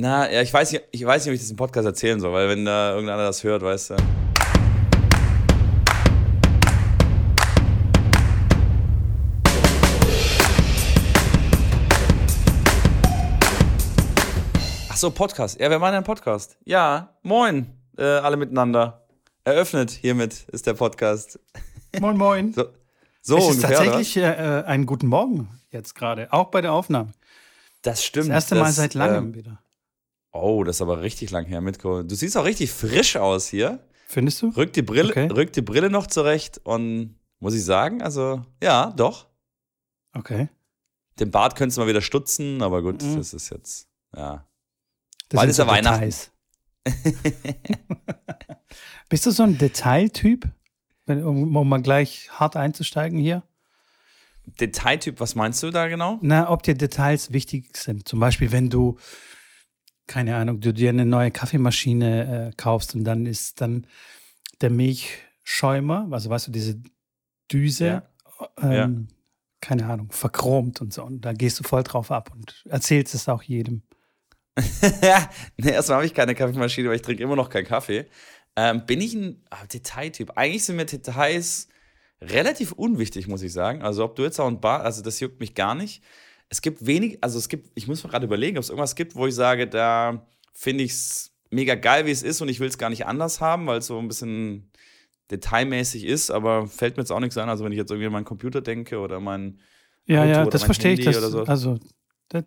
Na, ja, ich weiß, nicht, ich weiß nicht, ob ich das im Podcast erzählen soll, weil wenn da irgendeiner das hört, weißt du. Ach so, Podcast. Ja, wir machen einen Podcast. Ja, moin, äh, alle miteinander. Eröffnet hiermit ist der Podcast. Moin, moin. So, so es ist ungefähr, tatsächlich äh, einen guten Morgen jetzt gerade, auch bei der Aufnahme. Das stimmt. Das erste Mal das, seit langem ähm, wieder. Oh, das ist aber richtig lang her, Mitko. Du siehst auch richtig frisch aus hier. Findest du? Rück die Brille, Okay. rück die Brille noch zurecht und muss ich sagen, also ja, doch. Okay. Den Bart könntest du mal wieder stutzen, aber gut, Mhm. das ist jetzt, ja. Das Bald ist ja Weihnachten. Bist du so ein Detailtyp? Um, um mal gleich hart einzusteigen hier. Detailtyp, was meinst du da genau? Na, ob dir Details wichtig sind. Zum Beispiel, wenn du, keine Ahnung, du dir eine neue Kaffeemaschine äh, kaufst und dann ist dann der Milchschäumer, also weißt du, diese Düse, ähm, keine Ahnung, verchromt und so. Und da gehst du voll drauf ab und erzählst es auch jedem. nee, erstmal habe ich keine Kaffeemaschine, weil ich trinke immer noch keinen Kaffee. Ähm, bin ich ein ah, Detailtyp? Eigentlich sind mir Details relativ unwichtig, muss ich sagen. Also ob du jetzt auch ein Bar, also das juckt mich gar nicht. Es gibt wenig, also es gibt, ich muss mir gerade überlegen, ob es irgendwas gibt, wo ich sage, da finde ich es mega geil, wie es ist und ich will es gar nicht anders haben, weil es so ein bisschen detailmäßig ist, aber fällt mir jetzt auch nichts an. Also wenn ich jetzt irgendwie an meinen Computer denke oder mein Ja, Auto ja, das verstehe ich. Handy Das, oder so. Also, das,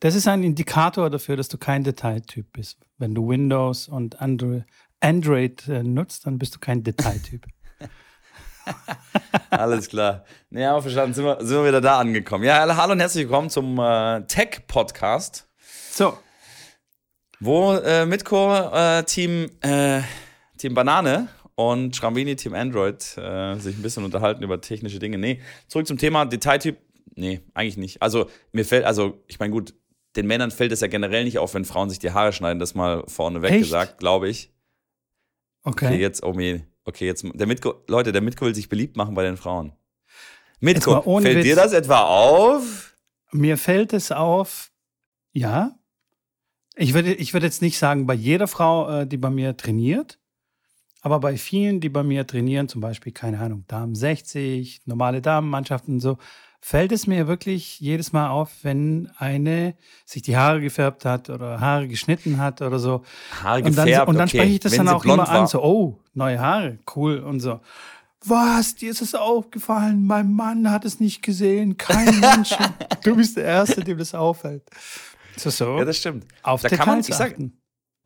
das ist ein Indikator dafür, dass du kein Detailtyp bist. Wenn du Windows und Android, Android äh, nutzt, dann bist du kein Detailtyp. Alles klar. Ja, aber verstanden. Sind wir, sind wir wieder da angekommen. Ja, hallo und herzlich willkommen zum äh, Tech-Podcast, so, wo äh, Mitko äh, Team, äh, Team Banane und Schrambini Team Android äh, sich ein bisschen unterhalten über technische Dinge. Nee, zurück zum Thema Detailtyp. Nee, eigentlich nicht. Also, mir fällt, also, ich meine, gut, den Männern fällt es ja generell nicht auf, wenn Frauen sich die Haare schneiden, das mal vorneweg Echt? gesagt, glaube ich. okay. Okay, jetzt, oh mir, okay, jetzt, der Mitko, Leute, der Mitko will sich beliebt machen bei den Frauen. Mitko, fällt Witz. dir das etwa auf? Mir fällt es auf, ja. Ich würde, ich würde jetzt nicht sagen, bei jeder Frau, äh, die bei mir trainiert, aber bei vielen, die bei mir trainieren, zum Beispiel, keine Ahnung, Damen 60, normale Damenmannschaften und so, fällt es mir wirklich jedes Mal auf, wenn eine sich die Haare gefärbt hat oder Haare geschnitten hat oder so. Haare Und dann, gefärbt, und dann okay. spreche ich das Wenn dann auch immer war. an, so, oh, neue Haare, cool und so. Was, dir ist es aufgefallen? Mein Mann hat es nicht gesehen. Kein Mensch. du bist der Erste, dem das auffällt. So, so. Ja, das stimmt. Auf da kann man- Details ich sag- achten.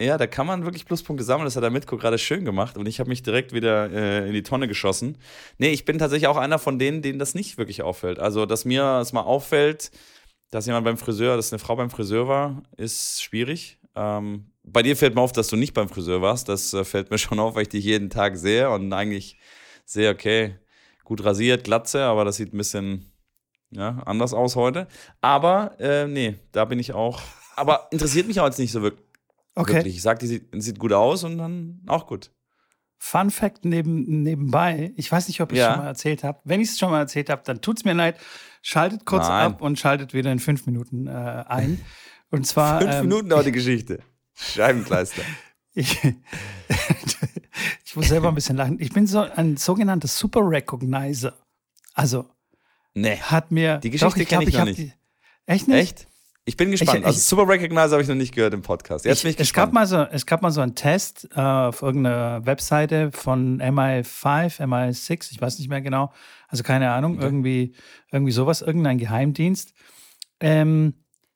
Ja, da kann man wirklich Pluspunkte sammeln. Das hat der Mitko gerade schön gemacht und ich habe mich direkt wieder äh, in die Tonne geschossen. Nee, ich bin tatsächlich auch einer von denen, denen das nicht wirklich auffällt. Also, dass mir es mal auffällt, dass jemand beim Friseur, dass eine Frau beim Friseur war, ist schwierig. Ähm, bei dir fällt mir auf, dass du nicht beim Friseur warst. Das äh, fällt mir schon auf, weil ich dich jeden Tag sehe und eigentlich sehe, okay, gut rasiert, Glatze, aber das sieht ein bisschen ja, anders aus heute. Aber äh, nee, da bin ich auch. Aber interessiert mich auch jetzt nicht so wirklich. Okay. Wirklich. Ich sag, die sieht, sieht gut aus und dann auch gut. Fun Fact neben, nebenbei. Ich weiß nicht, ob ich Ja. schon mal erzählt habe. Wenn ich es schon mal erzählt habe, dann tut's mir leid. Schaltet kurz Nein. ab und schaltet wieder in fünf Minuten äh, ein. Und zwar. Fünf ähm, Minuten dauert die Geschichte. Scheibenkleister. Ich, ich muss selber ein bisschen lachen. Ich bin so ein sogenannter Super Recognizer. Also Nee. hat mir. Die Geschichte ich glaub, ich noch nicht. Die, echt nicht? Echt? Ich bin gespannt. Ich- also ich- Super Recognizer habe ich noch nicht gehört im Podcast. Jetzt Ich, bin ich es, gab gespannt. mal so, es gab mal so einen Test äh, auf irgendeiner Webseite von MI5, MI6, ich weiß nicht mehr genau. Also keine Ahnung, Okay. irgendwie, irgendwie sowas, irgendein Geheimdienst. Ähm,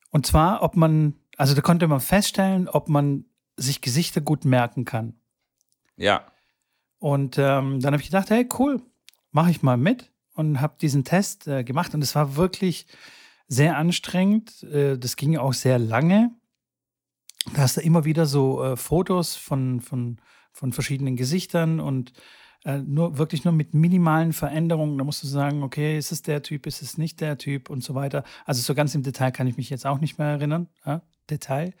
und zwar, ob man, also da konnte man feststellen, ob man sich Gesichter gut merken kann. ja. Und ähm, dann habe ich gedacht, hey, cool, mache ich mal mit und habe diesen Test äh, gemacht. Und es war wirklich sehr anstrengend. Äh, das ging auch sehr lange. Da hast du immer wieder so äh, Fotos von, von, von verschiedenen Gesichtern und äh, nur wirklich nur mit minimalen Veränderungen. Da musst du sagen, okay, ist es der Typ, ist es nicht der Typ und so weiter. Also so ganz im Detail kann ich mich jetzt auch nicht mehr erinnern. Ja? Detail.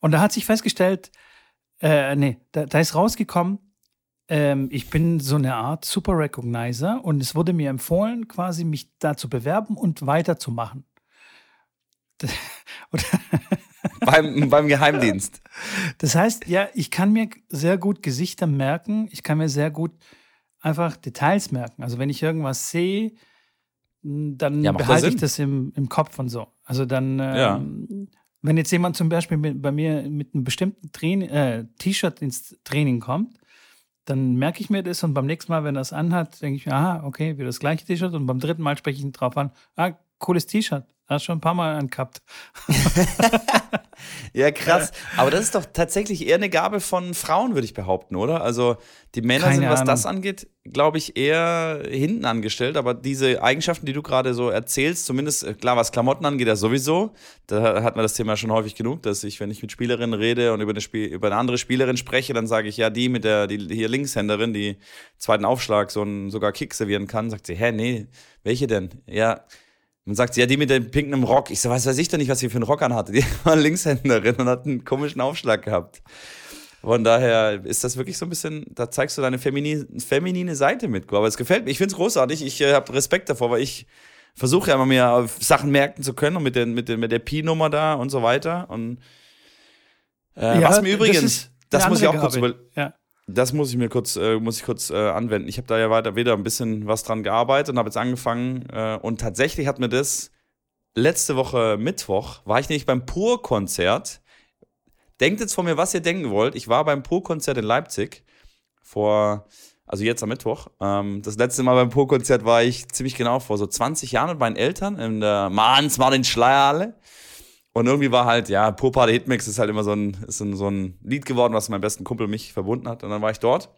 Und da hat sich festgestellt, äh, nee, da, da ist rausgekommen, ähm, ich bin so eine Art Super Recognizer und es wurde mir empfohlen, quasi mich da zu bewerben und weiterzumachen. Beim, beim Geheimdienst. Das heißt, ja, ich kann mir sehr gut Gesichter merken. Ich kann mir sehr gut einfach Details merken. Also wenn ich irgendwas sehe, dann Ja, behalte ich das im, im Kopf und so. Also dann, ähm, Ja. wenn jetzt jemand zum Beispiel mit, bei mir mit einem bestimmten äh, T-Shirt ins Training kommt, dann merke ich mir das und beim nächsten Mal, wenn er es anhat, denke ich mir, aha, okay, wieder das gleiche T-Shirt und beim dritten Mal spreche ich ihn drauf an, ah, cooles T-Shirt, hast schon ein paar Mal angehabt. Ja, krass. Aber das ist doch tatsächlich eher eine Gabe von Frauen, würde ich behaupten, oder? Also die Männer Keine sind, was Ahnung. das angeht, glaube ich, eher hinten angestellt. Aber diese Eigenschaften, die du gerade so erzählst, zumindest äh, klar, was Klamotten angeht, ja sowieso. Da hat man das Thema schon häufig genug, dass ich, wenn ich mit Spielerinnen rede und über eine, Spiel über eine andere Spielerin spreche, dann sage ich, ja, die mit der, die hier Linkshänderin, die zweiten Aufschlag so einen, sogar Kick servieren kann, sagt sie, hä, nee, welche denn? Ja, man sagt, sie, ja, die mit dem pinken Rock. Ich so, was weiß ich doch nicht, was sie für einen Rock anhatte. Die war Linkshänderin und hat einen komischen Aufschlag gehabt. Von daher ist das wirklich so ein bisschen, da zeigst du deine femini, feminine Seite mit. Aber es gefällt mir. Ich finde es großartig. Ich äh, habe Respekt davor, weil ich versuche ja immer mehr Sachen merken zu können und mit, den, mit, den, mit der Pi-Nummer da und so weiter. Und äh, Ja, was mir das übrigens, das, eine muss ich auch kurz über, Ja. Das muss ich mir kurz, äh, muss ich kurz äh, anwenden. Ich habe da ja weiter wieder ein bisschen was dran gearbeitet und habe jetzt angefangen. Äh, und tatsächlich hat mir das letzte Woche Mittwoch, war ich nämlich beim Pur-Konzert. Denkt jetzt von mir, was ihr denken wollt. Ich war beim Pur-Konzert in Leipzig vor, also jetzt am Mittwoch. Ähm, das letzte Mal beim Pur-Konzert war ich ziemlich genau vor so 20 Jahren mit meinen Eltern in der Mahns Martin Schleierhalle. Und irgendwie war halt, ja, Pur Party Hitmix ist halt immer so ein, ist so ein Lied geworden, was mein besten Kumpel mich verbunden hat. Und dann war ich dort.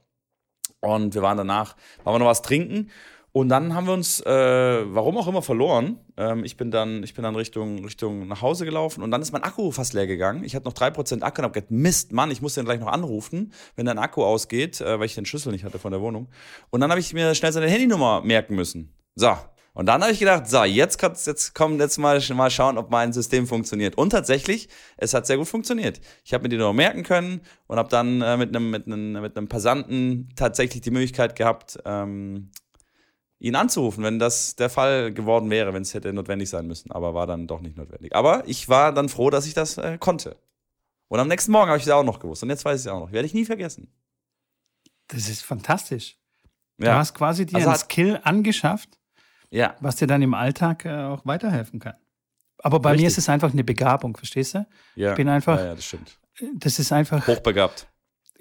Und wir waren danach, waren wir noch was trinken. Und dann haben wir uns, äh, warum auch immer, verloren. Ähm, ich bin dann, ich bin dann Richtung, Richtung nach Hause gelaufen und dann ist mein Akku fast leer gegangen. Ich hatte noch 3% Akku und habe gedacht, Mist, Mann, ich muss den gleich noch anrufen, wenn dein Akku ausgeht, äh, weil ich den Schlüssel nicht hatte von der Wohnung. Und dann habe ich mir schnell seine Handynummer merken müssen. So. Und dann habe ich gedacht, so, jetzt jetzt kommen jetzt mal, mal schauen, ob mein System funktioniert. Und tatsächlich, es hat sehr gut funktioniert. Ich habe mir die Nummer merken können und habe dann äh, mit einem mit einem mit einem Passanten tatsächlich die Möglichkeit gehabt, ähm, ihn anzurufen, wenn das der Fall geworden wäre, wenn es hätte notwendig sein müssen. Aber war dann doch nicht notwendig. Aber ich war dann froh, dass ich das äh, konnte. Und am nächsten Morgen habe ich es auch noch gewusst. Und jetzt weiß ich es auch noch. Werde ich nie vergessen. Das ist fantastisch. Du Ja. hast quasi dir Also Skill angeschafft, Ja. was dir dann im Alltag äh, auch weiterhelfen kann. Aber bei mir Richtig. ist es einfach eine Begabung, verstehst du? ja. bin einfach- Ja, ja, das stimmt. Das ist einfach Hochbegabt.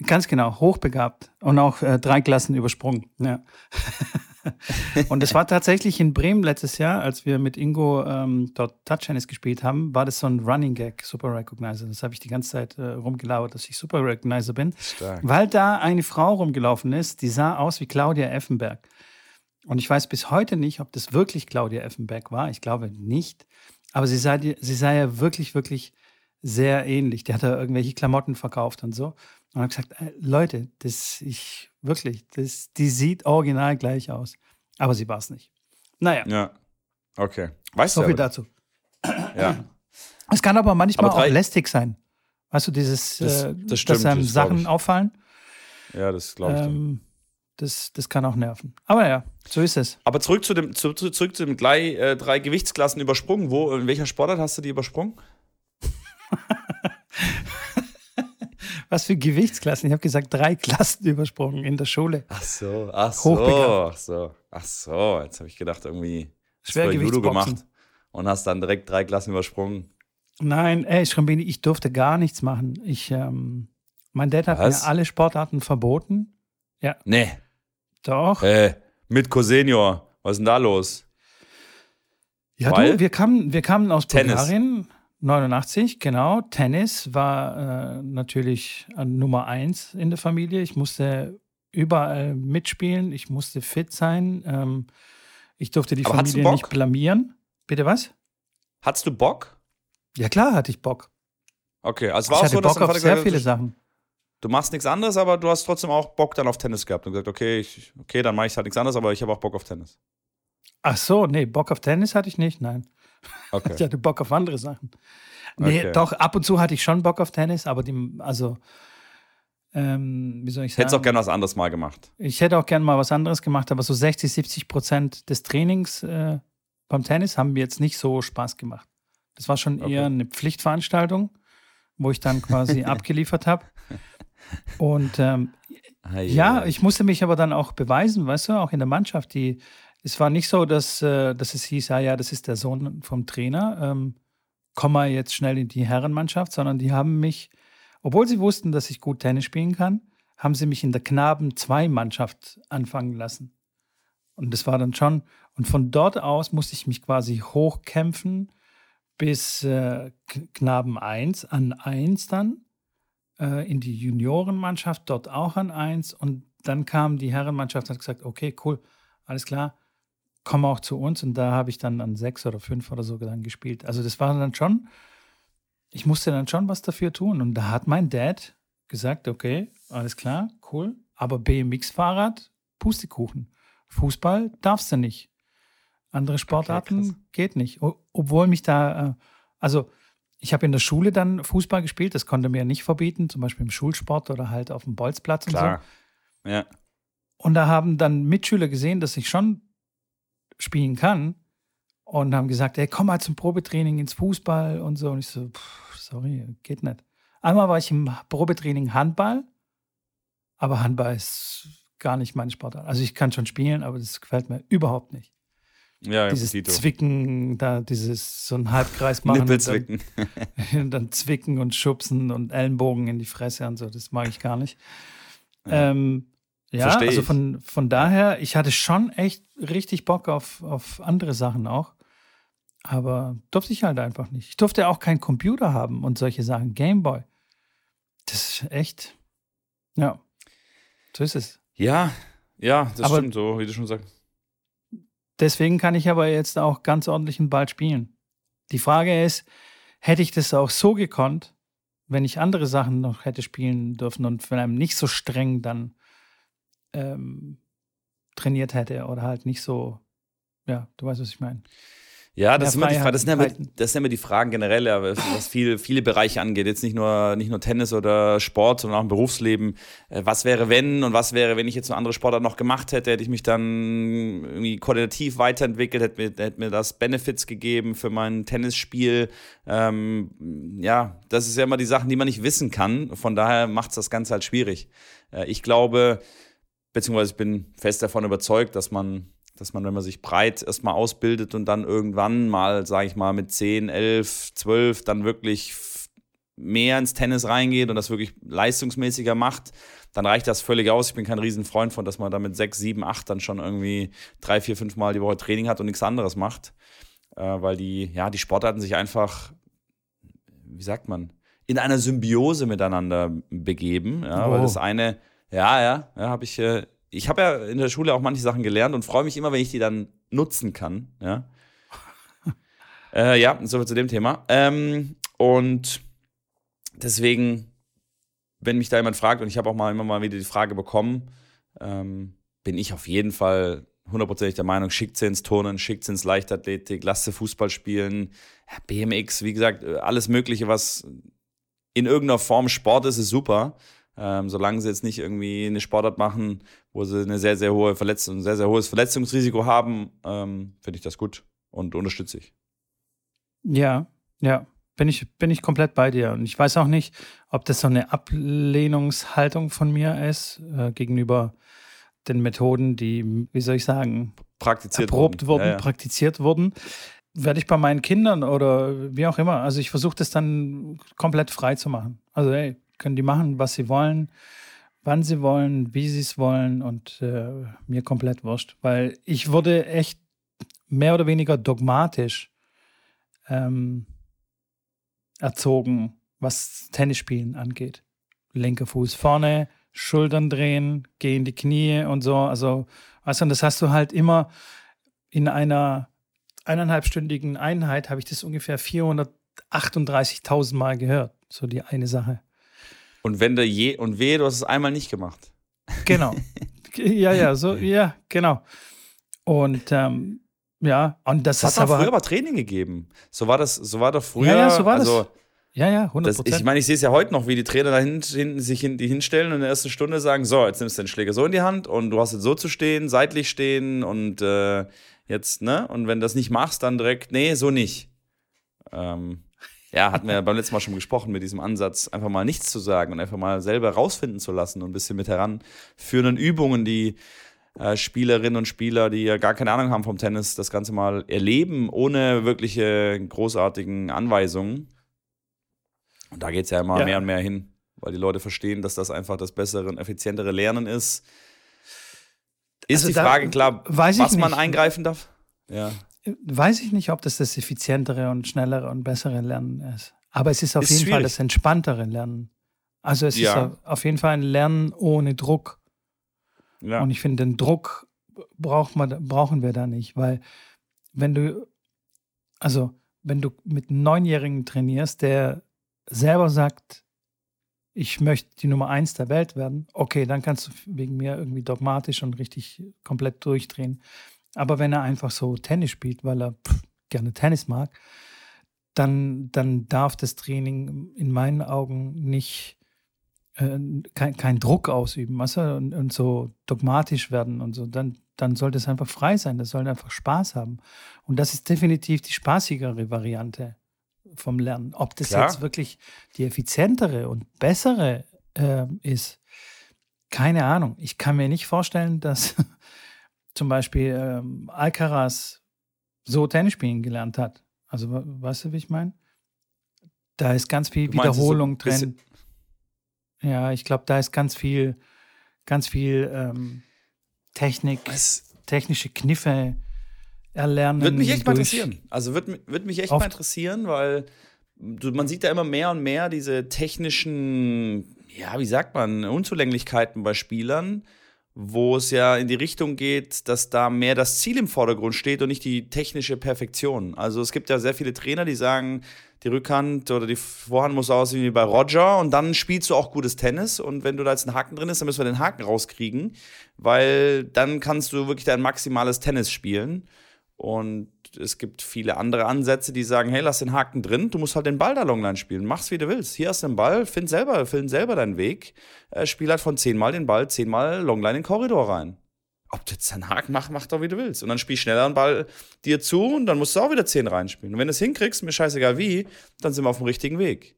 ganz genau hochbegabt und auch äh, drei Klassen übersprungen. Ja. und es war tatsächlich in Bremen letztes Jahr, als wir mit Ingo ähm, dort Touch Tennis gespielt haben, war das so ein Running Gag, Super Recognizer. Das habe ich die ganze Zeit äh, rumgelauert, dass ich Super Recognizer bin. Stark. Weil da eine Frau rumgelaufen ist, die sah aus wie Claudia Effenberg. Und ich weiß bis heute nicht, ob das wirklich Claudia Effenberg war. Ich glaube nicht. Aber sie sah, sie sah ja wirklich, wirklich sehr ähnlich. Die hat da irgendwelche Klamotten verkauft und so. Und habe gesagt, äh, Leute, das ich wirklich, das, die sieht original gleich aus. Aber sie war es nicht. Naja, Ja. Okay. Weißt so du viel aber. dazu. Ja. Es kann aber manchmal Aber drei- auch lästig sein. Weißt du, dieses, Das- äh, das stimmt, dass einem Sachen auffallen. Ja, das glaube ich. Ähm, das, das kann auch nerven. Aber ja, so ist es. Aber zurück zu dem, zu, zu, zurück zu dem drei, äh, drei Gewichtsklassen übersprungen. Wo, in welcher Sportart hast du die übersprungen? Was für Gewichtsklassen? Ich habe gesagt, drei Klassen übersprungen in der Schule. Ach so, ach so, ach so, ach so. Jetzt habe ich gedacht, irgendwie Schwer Judo gemacht und hast dann direkt drei Klassen übersprungen. Nein, ey, Schrambini, ich durfte gar nichts machen. Ich, ähm, mein Dad hat Was? mir alle Sportarten verboten. Nee, Doch. äh, mit Cosenior. Was ist denn da los? ja, weil? du, wir kamen, wir kamen aus Tennis. Bulgarien, 89, genau. Tennis war äh, natürlich an Nummer eins in der Familie. Ich musste überall mitspielen. Ich musste fit sein. Ähm, ich durfte die Aber hattest du Familie nicht blamieren. Bitte was? Hattest du Bock? Ja, klar hatte ich Bock. Okay, also es Ich war auch hatte so, Bock auf sehr viele Sachen. Du machst nichts anderes, aber du hast trotzdem auch Bock dann auf Tennis gehabt und gesagt, okay, ich, okay, dann mache ich halt nichts anderes, aber ich habe auch Bock auf Tennis. Ach so, nee, Bock auf Tennis hatte ich nicht, nein. Ich Okay. hatte Bock auf andere Sachen. Nee, Okay. doch, ab und zu hatte ich schon Bock auf Tennis, aber die, also, ähm, wie soll ich sagen? Hättest auch gerne was anderes mal gemacht. Ich hätte auch gerne mal was anderes gemacht, aber so 60, 70 Prozent des Trainings äh, beim Tennis haben mir jetzt nicht so Spaß gemacht. Das war schon Okay. eher eine Pflichtveranstaltung. wo ich dann quasi abgeliefert habe. Und ähm, ja, ich musste mich aber dann auch beweisen, weißt du, auch in der Mannschaft. Die, es war nicht so, dass, äh, dass es hieß, ah ja, das ist der Sohn vom Trainer, ähm, komm mal jetzt schnell in die Herrenmannschaft, sondern die haben mich, obwohl sie wussten, dass ich gut Tennis spielen kann, haben sie mich in der Knaben-2-Mannschaft anfangen lassen. Und das war dann schon, und von dort aus musste ich mich quasi hochkämpfen bis äh, Knaben 1 an 1 dann äh, in die Juniorenmannschaft, dort auch an 1 und dann kam die Herrenmannschaft und hat gesagt, okay, cool, alles klar, komm auch zu uns und da habe ich dann an 6 oder 5 oder so dann gespielt. Also das war dann schon, ich musste dann schon was dafür tun und da hat mein Dad gesagt, okay, alles klar, cool, aber BMX-Fahrrad, Pustekuchen. Fußball darfst du nicht. Andere Sportarten okay, geht nicht. Obwohl mich da, äh, also ich habe in der Schule dann Fußball gespielt, das konnte mir nicht verbieten, zum Beispiel im Schulsport oder halt auf dem Bolzplatz Klar. und so. Ja. Und da haben dann Mitschüler gesehen, dass ich schon spielen kann und haben gesagt, hey, komm mal zum Probetraining ins Fußball und so. Und ich so, pff, sorry, geht nicht. Einmal war ich im Probetraining Handball, aber Handball ist gar nicht mein Sportart. Also ich kann schon spielen, aber das gefällt mir überhaupt nicht. Ja, dieses Zwicken, da dieses so ein Halbkreis machen. Nippelzwicken. Dann, dann zwicken und schubsen und Ellenbogen in die Fresse und so, das mag ich gar nicht. Ja, ähm, ja also von, von daher, ich hatte schon echt richtig Bock auf, auf andere Sachen auch. Aber durfte ich halt einfach nicht. Ich durfte auch keinen Computer haben und solche Sachen. Gameboy. Das ist echt. Ja. So ist es. Ja, ja, das aber stimmt so, wie du schon sagst. Deswegen kann ich aber jetzt auch ganz ordentlich einen Ball spielen. Die Frage ist, hätte ich das auch so gekonnt, wenn ich andere Sachen noch hätte spielen dürfen und von einem nicht so streng dann ähm, trainiert hätte oder halt nicht so, ja, du weißt, was ich meine. Ja, das, sind immer die, das, sind immer, das sind immer die Fragen generell, was viel, viele Bereiche angeht. Jetzt nicht nur, nicht nur Tennis oder Sport, sondern auch im Berufsleben. Äh, was wäre, wenn und was wäre, wenn ich jetzt eine andere Sportart noch gemacht hätte? Hätte ich mich dann irgendwie koordinativ weiterentwickelt? Hätte mir, hätte mir das Benefits gegeben für mein Tennisspiel? Ähm, ja, das ist ja immer die Sachen, die man nicht wissen kann. Von daher macht es das Ganze halt schwierig. Äh, ich glaube, beziehungsweise ich bin fest davon überzeugt, dass man dass man, wenn man sich breit erstmal ausbildet und dann irgendwann mal, sage ich mal, mit 10, 11, 12 dann wirklich mehr ins Tennis reingeht und das wirklich leistungsmäßiger macht, dann reicht das völlig aus. Ich bin kein Riesenfreund von, dass man da mit 6, 7, 8 dann schon irgendwie drei, vier, fünf Mal die Woche Training hat und nichts anderes macht. Äh, weil die, ja, die Sportarten sich einfach, wie sagt man, in einer Symbiose miteinander begeben. Ja, oh. Weil das eine, ja, ja, ja, habe ich äh, ich habe ja in der Schule auch manche Sachen gelernt und freue mich immer, wenn ich die dann nutzen kann. Ja, äh, ja soviel zu dem Thema. Ähm, und deswegen, wenn mich da jemand fragt, und ich habe auch mal immer mal wieder die Frage bekommen, ähm, bin ich auf jeden Fall hundertprozentig der Meinung, schickt sie ins Turnen, schickt sie ins Leichtathletik, lasst sie Fußball spielen, BMX, wie gesagt, alles Mögliche, was in irgendeiner Form Sport ist, ist super. Ähm, solange sie jetzt nicht irgendwie eine Sportart machen, wo sie eine sehr, sehr hohe Verletzung, ein sehr, sehr hohes Verletzungsrisiko haben, ähm, finde ich das gut und unterstütze ich. Ja, ja, bin ich, bin ich komplett bei dir. Und ich weiß auch nicht, ob das so eine Ablehnungshaltung von mir ist äh, gegenüber den Methoden, die, wie soll ich sagen, praktiziert erprobt wurden, ja, ja. praktiziert wurden. Werde ich bei meinen Kindern oder wie auch immer. Also ich versuche das dann komplett frei zu machen. Also ey, können die machen, was sie wollen, wann sie wollen, wie sie es wollen und äh, mir komplett wurscht. Weil ich wurde echt mehr oder weniger dogmatisch ähm, erzogen, was Tennisspielen angeht. Linker Fuß vorne, Schultern drehen, geh in die Knie und so. Also, weißt du, das hast du halt immer in einer eineinhalbstündigen Einheit, habe ich das ungefähr 438.000 Mal gehört. So die eine Sache. Und wenn du je, und wehe, du hast es einmal nicht gemacht. Genau. ja, ja, so, ja, genau. Und ähm, ja, und das es ist hat aber. früher aber Training gegeben. So war das, so war doch früher. Ja, ja, so war also, das. Ja, ja, 100 das, Ich meine, ich sehe es ja heute noch, wie die Trainer da hinten, sich hin, die hinstellen und in der ersten Stunde sagen: So, jetzt nimmst du den Schläger so in die Hand und du hast jetzt so zu stehen, seitlich stehen und äh, jetzt, ne? Und wenn du das nicht machst, dann direkt, nee, so nicht. Ähm, ja, hatten wir beim letzten Mal schon gesprochen mit diesem Ansatz, einfach mal nichts zu sagen und einfach mal selber rausfinden zu lassen und ein bisschen mit heranführenden Übungen, die äh, Spielerinnen und Spieler, die ja gar keine Ahnung haben vom Tennis, das Ganze mal erleben, ohne wirkliche großartigen Anweisungen. Und da geht es ja immer ja. mehr und mehr hin, weil die Leute verstehen, dass das einfach das bessere und effizientere Lernen ist. Ist also die Frage klar, was man eingreifen darf? Ja. Weiß ich nicht, ob das das effizientere und schnellere und bessere Lernen ist. Aber es ist auf ist jeden schwierig. Fall das entspanntere Lernen. Also es ja. ist auf jeden Fall ein Lernen ohne Druck. Ja. Und ich finde, den Druck braucht man, brauchen wir da nicht, weil wenn du, also wenn du mit einem Neunjährigen trainierst, der selber sagt, ich möchte die Nummer eins der Welt werden, okay, dann kannst du wegen mir irgendwie dogmatisch und richtig komplett durchdrehen. Aber wenn er einfach so Tennis spielt, weil er pff, gerne Tennis mag, dann, dann darf das Training in meinen Augen nicht äh, kein, kein Druck ausüben, weißt du, und, und, so dogmatisch werden und so, dann, dann sollte es einfach frei sein, das soll einfach Spaß haben. Und das ist definitiv die spaßigere Variante vom Lernen. Ob das Klar. jetzt wirklich die effizientere und bessere äh, ist, keine Ahnung. Ich kann mir nicht vorstellen, dass zum Beispiel ähm, Alcaraz so Tennis spielen gelernt hat. Also, weißt du, wie ich meine? Da ist ganz viel Wiederholung so drin. Ja, ich glaube, da ist ganz viel, ganz viel ähm, Technik, Was? technische Kniffe erlernen. Würde mich echt mal interessieren. Also würde würd mich echt mal interessieren, weil man sieht da immer mehr und mehr diese technischen, ja, wie sagt man, Unzulänglichkeiten bei Spielern, wo es ja in die Richtung geht, dass da mehr das Ziel im Vordergrund steht und nicht die technische Perfektion. Also es gibt ja sehr viele Trainer, die sagen, die Rückhand oder die Vorhand muss aussehen wie bei Roger und dann spielst du auch gutes Tennis und wenn du da jetzt einen Haken drin ist, dann müssen wir den Haken rauskriegen, weil dann kannst du wirklich dein maximales Tennis spielen und es gibt viele andere Ansätze, die sagen, hey, lass den Haken drin, du musst halt den Ball da Longline spielen, mach's wie du willst. Hier hast du den Ball, find selber, find selber deinen Weg, äh, spiel halt von zehnmal den Ball, zehnmal Longline in den Korridor rein ob du jetzt einen Haken machst, mach doch wie du willst. Und dann spiel schneller einen Ball dir zu und dann musst du auch wieder 10 reinspielen. Und wenn du es hinkriegst, mir scheißegal wie, dann sind wir auf dem richtigen Weg.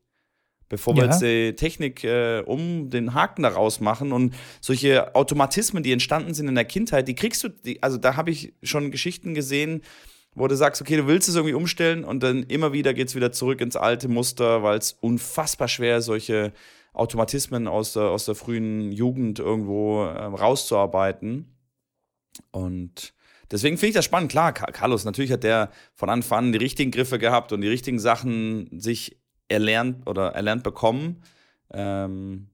Bevor ja. wir jetzt die Technik äh, um den Haken daraus machen und solche Automatismen, die entstanden sind in der Kindheit, die kriegst du, die, also da habe ich schon Geschichten gesehen, wo du sagst, okay, du willst es irgendwie umstellen und dann immer wieder geht es wieder zurück ins alte Muster, weil es unfassbar schwer ist, solche Automatismen aus der, aus der frühen Jugend irgendwo äh, rauszuarbeiten. Und deswegen finde ich das spannend. Klar, Carlos, natürlich hat der von Anfang an die richtigen Griffe gehabt und die richtigen Sachen sich erlernt oder erlernt bekommen. Ähm,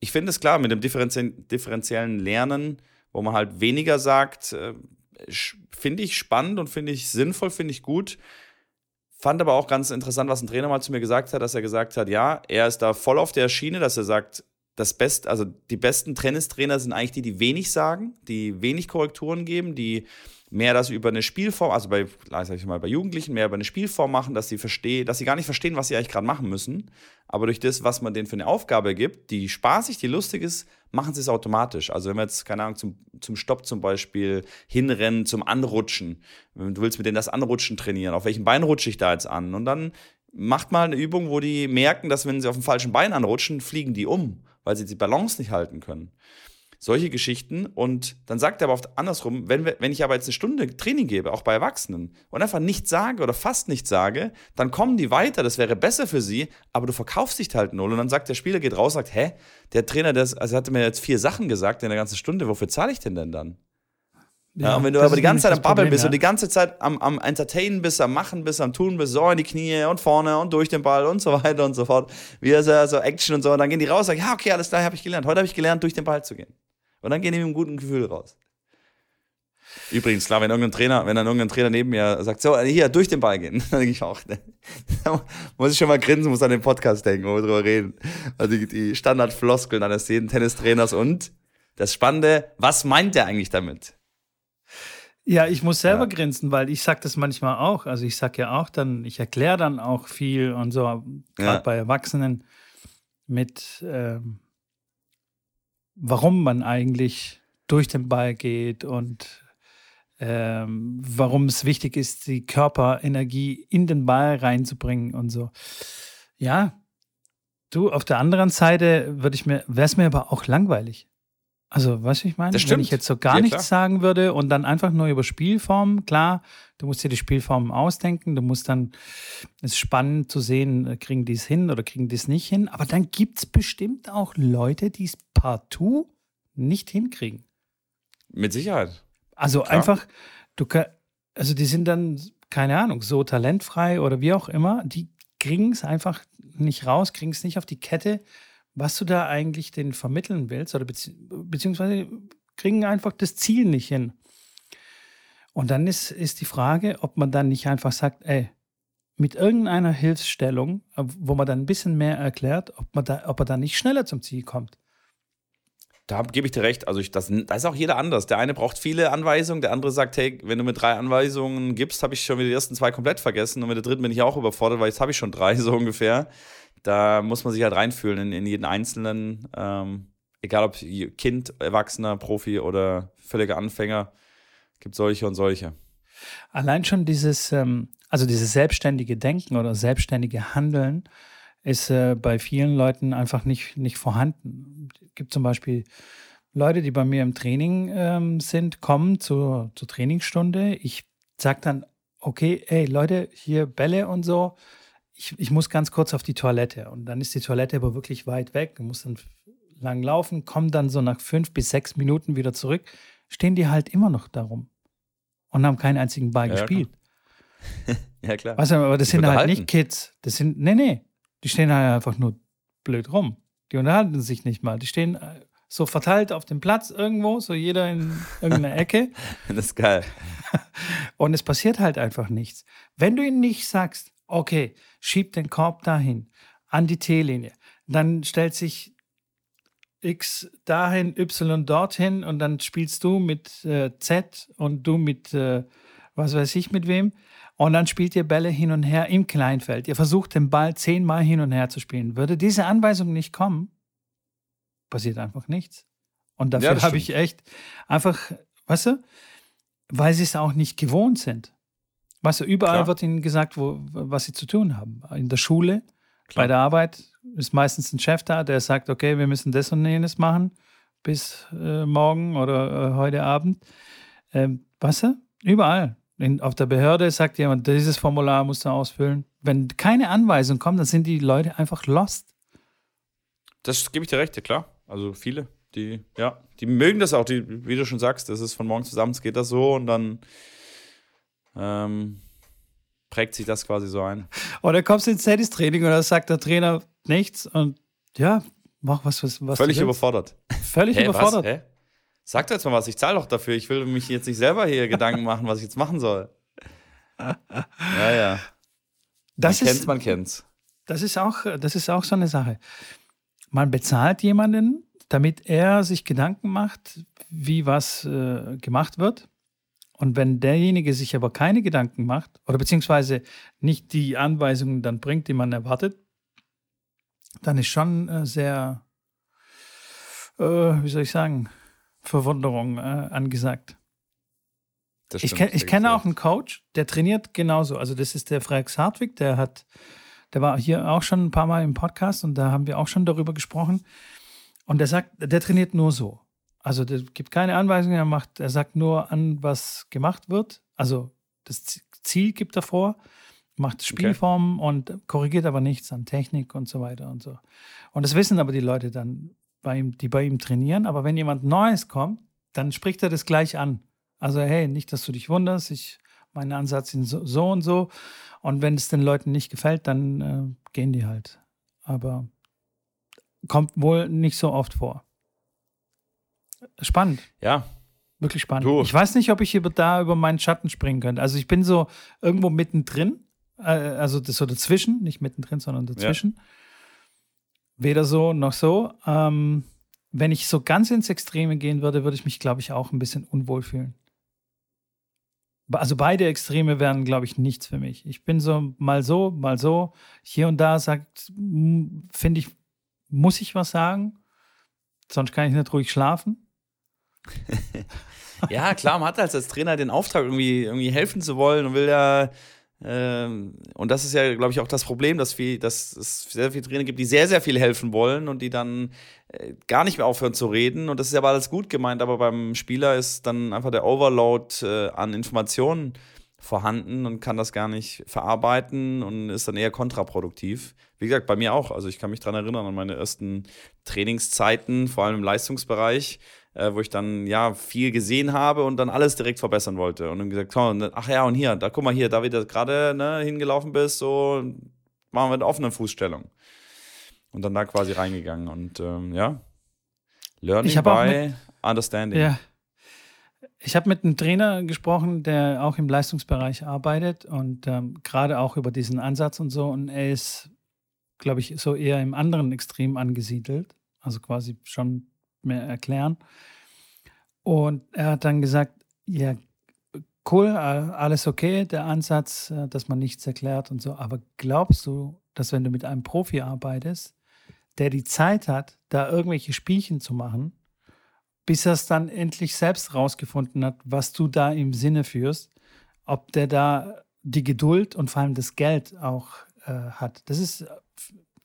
ich finde es klar, mit dem differenzie differenziellen Lernen, wo man halt weniger sagt, äh, finde ich spannend und finde ich sinnvoll, finde ich gut. Fand aber auch ganz interessant, was ein Trainer mal zu mir gesagt hat, dass er gesagt hat, ja, er ist da voll auf der Schiene, dass er sagt, das Best, also die besten Tennistrainer sind eigentlich die, die wenig sagen, die wenig Korrekturen geben, die mehr das über eine Spielform, also bei, sag ich mal, bei Jugendlichen mehr über eine Spielform machen, dass sie verstehen, dass sie gar nicht verstehen, was sie eigentlich gerade machen müssen. Aber durch das, was man denen für eine Aufgabe gibt, die spaßig, die lustig ist, machen sie es automatisch. Also wenn wir jetzt, keine Ahnung, zum, zum Stopp zum Beispiel hinrennen, zum Anrutschen. Du willst mit denen das Anrutschen trainieren. Auf welchem Bein rutsche ich da jetzt an? Und dann macht mal eine Übung, wo die merken, dass wenn sie auf dem falschen Bein anrutschen, fliegen die um weil sie die Balance nicht halten können. Solche Geschichten. Und dann sagt er aber oft andersrum, wenn, wir, wenn ich aber jetzt eine Stunde Training gebe, auch bei Erwachsenen, und einfach nichts sage oder fast nichts sage, dann kommen die weiter, das wäre besser für sie, aber du verkaufst dich halt null. Und dann sagt der Spieler, geht raus, sagt, hä, der Trainer, der, also hatte mir jetzt vier Sachen gesagt in der ganzen Stunde, wofür zahle ich denn denn dann? Ja, und wenn du aber die ganze Zeit am Babbeln bist ja. und die ganze Zeit am, am Entertainen bist, am Machen bist, am Tun bist, so in die Knie und vorne und durch den Ball und so weiter und so fort, wie so, so Action und so, und dann gehen die raus und sagen, ja, okay, alles klar, habe ich gelernt. Heute habe ich gelernt, durch den Ball zu gehen. Und dann gehen die mit einem guten Gefühl raus. Übrigens, klar, wenn irgendein Trainer, wenn dann irgendein Trainer neben mir sagt, so, hier, durch den Ball gehen, dann denke ich auch, ne, muss ich schon mal grinsen, muss an den Podcast denken, wo wir drüber reden. Also die, die Standardfloskeln eines jeden Tennistrainers und das Spannende, was meint der eigentlich damit? Ja, ich muss selber ja. grinsen, weil ich sage das manchmal auch. Also ich sage ja auch dann, ich erkläre dann auch viel und so, gerade ja. bei Erwachsenen mit, ähm, warum man eigentlich durch den Ball geht und ähm, warum es wichtig ist, die Körperenergie in den Ball reinzubringen und so. Ja, du, auf der anderen Seite würde ich mir, wäre es mir aber auch langweilig. Also, weißt du, ich meine, wenn ich jetzt so gar Ja, nichts klar. sagen würde und dann einfach nur über Spielformen, klar, du musst dir die Spielformen ausdenken, du musst dann, es ist spannend zu sehen, äh, kriegen die es hin oder kriegen die es nicht hin, aber dann gibt es bestimmt auch Leute, die es partout nicht hinkriegen. Mit Sicherheit. Also Klar. einfach, du also die sind dann, keine Ahnung, so talentfrei oder wie auch immer, die kriegen es einfach nicht raus, kriegen es nicht auf die Kette, was du da eigentlich den vermitteln willst oder bezieh beziehungsweise kriegen einfach das Ziel nicht hin. Und dann ist, ist die Frage, ob man dann nicht einfach sagt, ey, mit irgendeiner Hilfsstellung, äh, wo man dann ein bisschen mehr erklärt, ob, man da, ob er dann nicht schneller zum Ziel kommt. Da gebe ich dir recht. Also ich, das, da ist auch jeder anders. Der eine braucht viele Anweisungen, der andere sagt, hey, wenn du mir drei Anweisungen gibst, habe ich schon wieder die ersten zwei komplett vergessen und mit der dritten bin ich auch überfordert, weil jetzt habe ich schon drei so ungefähr. Da muss man sich halt reinfühlen in, in jeden Einzelnen, ähm, egal ob Kind, Erwachsener, Profi oder völliger Anfänger, gibt solche und solche. Allein schon dieses, ähm, also dieses selbstständige Denken oder selbstständige Handeln ist äh, bei vielen Leuten einfach nicht, nicht vorhanden. Es gibt zum Beispiel Leute, die bei mir im Training ähm, sind, kommen zur, zur Trainingsstunde. Ich sage dann, okay, ey Leute, hier Bälle und so. Ich, ich muss ganz kurz auf die Toilette. Und dann ist die Toilette aber wirklich weit weg. Du musst dann lang laufen, kommen dann so nach fünf bis sechs Minuten wieder zurück. Stehen die halt immer noch darum und haben keinen einzigen Ball Ja, gespielt. Ja, klar. Weißt du, aber das Die sind halt nicht Kids. Das sind, nee, nee. Die stehen halt einfach nur blöd rum. Die unterhalten sich nicht mal. Die stehen äh, so verteilt auf dem Platz irgendwo, so jeder in irgendeiner Ecke. Das ist geil. Und es passiert halt einfach nichts. Wenn du ihnen nicht sagst, okay, schieb den Korb dahin, an die T-Linie, dann stellt sich X dahin, Y dorthin und dann spielst du mit äh, Z und du mit äh, was weiß ich mit wem. Und dann spielt ihr Bälle hin und her im Kleinfeld. Ihr versucht den Ball zehnmal hin und her zu spielen. Würde diese Anweisung nicht kommen, passiert einfach nichts. Und Ja, dafür das habe ich echt einfach, weißt du, weil sie es auch nicht gewohnt sind. Weißt du, überall Klar. wird ihnen gesagt, wo, was sie zu tun haben. In der Schule, Klar. bei der Arbeit ist meistens ein Chef da, der sagt, okay, wir müssen das und jenes machen bis äh, morgen oder äh, heute Abend. Ähm, weißt du, überall. In, auf der Behörde sagt jemand, dieses Formular musst du ausfüllen. Wenn keine Anweisung kommt, dann sind die Leute einfach lost. Das gebe ich dir recht, ja klar. Also viele, die, ja, die mögen das auch, die, wie du schon sagst, das ist von morgens bis abends geht das so und dann ähm, prägt sich das quasi so ein. Oder kommst du ins Tennistraining und da sagt der Trainer nichts und ja, mach was, was, was Völlig überfordert. Völlig Hä, überfordert. Was? Hä? Sag doch jetzt mal was, ich zahle doch dafür. Ich will mich jetzt nicht selber hier Gedanken machen, was ich jetzt machen soll. Ja, ja. Man Das kennt's, ist, man kennt's. das, ist auch, das ist auch so eine Sache. Man bezahlt jemanden, damit er sich Gedanken macht, wie was äh, gemacht wird. Und wenn derjenige sich aber keine Gedanken macht oder beziehungsweise nicht die Anweisungen dann bringt, die man erwartet, dann ist schon äh, sehr, äh, wie soll ich sagen, Verwunderung äh, angesagt. Ich, stimmt, kenn, ich da kenne auch einen Coach, der trainiert genauso. Also das ist der Frex Hartwig, der hat, der war hier auch schon ein paar Mal im Podcast und da haben wir auch schon darüber gesprochen. Und der sagt, der trainiert nur so. Also der gibt keine Anweisungen, er macht, er sagt nur an, was gemacht wird. Also das Ziel gibt er vor, macht Spielformen und korrigiert aber nichts an Technik und so weiter und so. Und das wissen aber die Leute dann, bei ihm, die bei ihm trainieren. Aber wenn jemand Neues kommt, dann spricht er das gleich an. Also, hey, nicht, dass du dich wunderst, ich, mein Ansatz ist so, so und so. Und wenn es den Leuten nicht gefällt, dann äh, gehen die halt. Aber kommt wohl nicht so oft vor. Spannend, Ja, wirklich spannend. Du. Ich weiß nicht, ob ich über, da über meinen Schatten springen könnte. Also ich bin so irgendwo mittendrin, äh, also das so dazwischen, nicht mittendrin, sondern dazwischen. Weder so noch so. Ähm, wenn ich so ganz ins Extreme gehen würde, würde ich mich, glaube ich, auch ein bisschen unwohl fühlen. Also beide Extreme wären, glaube ich, nichts für mich. Ich bin so mal so, mal so. Hier und da sagt, finde ich, muss ich was sagen. Sonst kann ich nicht ruhig schlafen. ja, klar, man hat halt als Trainer den Auftrag, irgendwie, irgendwie helfen zu wollen und will ja, Ähm, und das ist ja, glaube ich, auch das Problem, dass, viel, dass es sehr viele Trainer gibt, die sehr, sehr viel helfen wollen und die dann äh, gar nicht mehr aufhören zu reden. Und das ist ja aber alles gut gemeint, aber beim Spieler ist dann einfach der Overload äh, an Informationen vorhanden und kann das gar nicht verarbeiten und ist dann eher kontraproduktiv. Wie gesagt, bei mir auch. Also ich kann mich daran erinnern an meine ersten Trainingszeiten, vor allem im Leistungsbereich äh, wo ich dann ja viel gesehen habe und dann alles direkt verbessern wollte. Und dann gesagt, komm, ach ja, und hier, da guck mal hier, da wie du gerade ne, hingelaufen bist, so machen wir eine offene Fußstellung. Und dann da quasi reingegangen und ähm, ja, Learning by Understanding. Ja. Ich habe mit einem Trainer gesprochen, der auch im Leistungsbereich arbeitet und ähm, gerade auch über diesen Ansatz und so. Und er ist, glaube ich, so eher im anderen Extrem angesiedelt. Also quasi schon mehr erklären. Und er hat dann gesagt, ja, cool, alles okay, der Ansatz, äh, dass man nichts erklärt und so. Aber glaubst du, dass wenn du mit einem Profi arbeitest, der die Zeit hat, da irgendwelche Spielchen zu machen, bis er es dann endlich selbst rausgefunden hat, was du da im Sinne führst, ob der da die Geduld und vor allem das Geld auch äh, hat. Das ist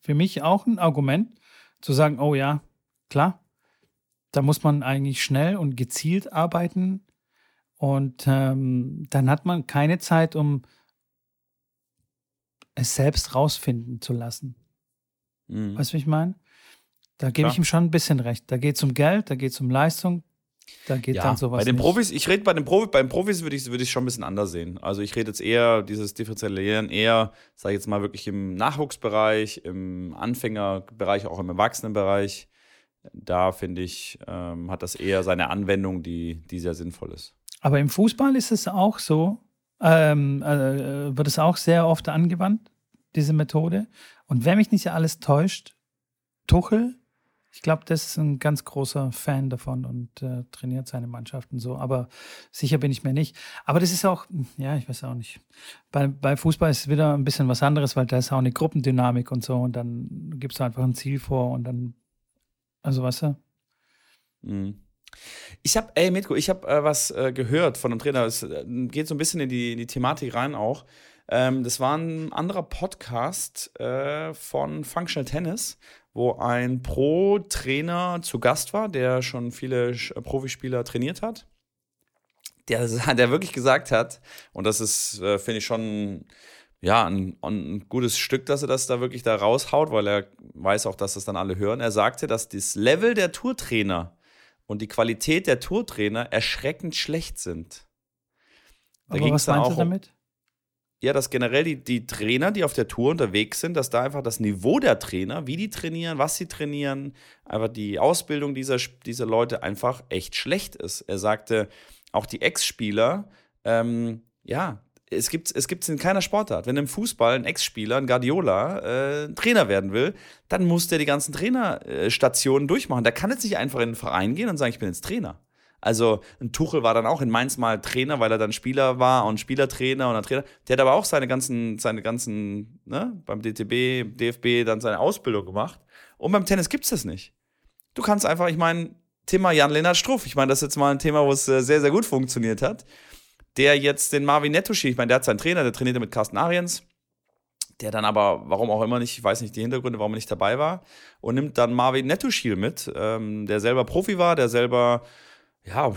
für mich auch ein Argument, zu sagen, oh ja, klar, da muss man eigentlich schnell und gezielt arbeiten. Und ähm, dann hat man keine Zeit, um es selbst rausfinden zu lassen. Mhm. Weißt du, wie ich meine? Da gebe ich ihm schon ein bisschen recht. Da geht es um Geld, da geht es um Leistung, da geht ja, dann sowas. Bei den nicht. Profis, ich rede bei den Profis, bei den Profis würde ich es schon ein bisschen anders sehen. Also ich rede jetzt eher dieses Differenzieren, eher, sage ich jetzt mal, wirklich im Nachwuchsbereich, im Anfängerbereich, auch im Erwachsenenbereich da finde ich, ähm, hat das eher seine Anwendung, die, die sehr sinnvoll ist. Aber im Fußball ist es auch so, ähm, äh, wird es auch sehr oft angewandt, diese Methode. Und wenn mich nicht alles täuscht, Tuchel, ich glaube, das ist ein ganz großer Fan davon und äh, trainiert seine Mannschaften so. Aber sicher bin ich mir nicht. Aber das ist auch, ja, ich weiß auch nicht. Bei, bei Fußball ist es wieder ein bisschen was anderes, weil da ist auch eine Gruppendynamik und so. Und dann gibst du einfach ein Ziel vor und dann also, weißt du? Mhm. Ich habe, ey, Mitko, ich habe äh, was äh, gehört von einem Trainer. Es äh, geht so ein bisschen in die, in die Thematik rein auch. Ähm, das war ein anderer Podcast äh, von Functional Tennis, wo ein Pro-Trainer zu Gast war, der schon viele äh, Profispieler trainiert hat. Der, der wirklich gesagt hat, und das ist, äh, finde ich, schon ja, ein, ein, gutes Stück, dass er das da wirklich da raushaut, weil er weiß auch, dass das dann alle hören. Er sagte, dass das Level der Tourtrainer und die Qualität der Tourtrainer erschreckend schlecht sind. Da Aber was meinst du damit? ja, dass generell die, die Trainer, die auf der Tour unterwegs sind, dass da einfach das Niveau der Trainer, wie die trainieren, was sie trainieren, einfach die Ausbildung dieser, dieser Leute einfach echt schlecht ist. Er sagte, auch die Ex-Spieler, ähm, ja, es gibt es gibt's in keiner Sportart. Wenn im Fußball ein Ex-Spieler, ein Guardiola, äh, Trainer werden will, dann muss der die ganzen Trainerstationen durchmachen. Der kann jetzt nicht einfach in den Verein gehen und sagen, ich bin jetzt Trainer. Also ein Tuchel war dann auch in Mainz mal Trainer, weil er dann Spieler war und Spielertrainer und ein Trainer. Der hat aber auch seine ganzen, seine ganzen, ne, beim DTB, DFB dann seine Ausbildung gemacht. Und beim Tennis gibt es das nicht. Du kannst einfach, ich meine, Thema Jan-Lennart Struff, ich meine, das ist jetzt mal ein Thema, wo es äh, sehr, sehr gut funktioniert hat der jetzt den Marvin Nettoshi, ich meine, der hat seinen Trainer, der trainierte mit Carsten Ariens, der dann aber, warum auch immer nicht, ich weiß nicht die Hintergründe, warum er nicht dabei war, und nimmt dann Marvin Nettoschil mit, ähm, der selber Profi war, der selber, ja,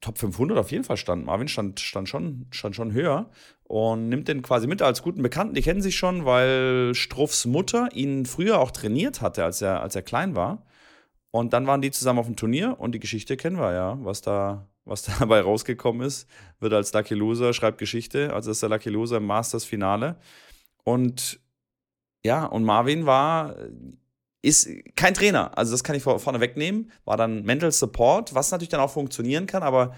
Top 500 auf jeden Fall stand. Marvin stand, stand, schon, stand schon höher und nimmt den quasi mit als guten Bekannten. Die kennen sich schon, weil Struffs Mutter ihn früher auch trainiert hatte, als er, als er klein war. Und dann waren die zusammen auf dem Turnier und die Geschichte kennen wir ja, was da, was dabei rausgekommen ist. Wird als Lucky Loser, schreibt Geschichte. Also ist der Lucky Loser im Masters-Finale. Und ja, und Marvin war, ist kein Trainer. Also das kann ich vorne wegnehmen. War dann Mental Support, was natürlich dann auch funktionieren kann. Aber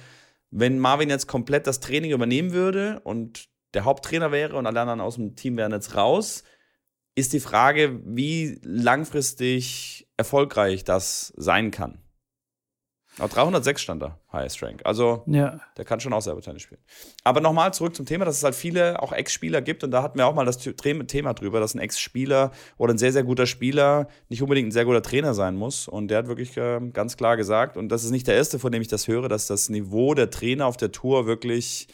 wenn Marvin jetzt komplett das Training übernehmen würde und der Haupttrainer wäre und alle anderen aus dem Team wären jetzt raus, ist die Frage, wie langfristig erfolgreich das sein kann. Auch 306 stand da, Highest Rank. Also, ja. der kann schon auch selber Tennis spielen. Aber nochmal zurück zum Thema, dass es halt viele auch Ex-Spieler gibt. Und da hatten wir auch mal das Thema drüber, dass ein Ex-Spieler oder ein sehr, sehr guter Spieler nicht unbedingt ein sehr guter Trainer sein muss. Und der hat wirklich äh, ganz klar gesagt, und das ist nicht der erste, von dem ich das höre, dass das Niveau der Trainer auf der Tour wirklich,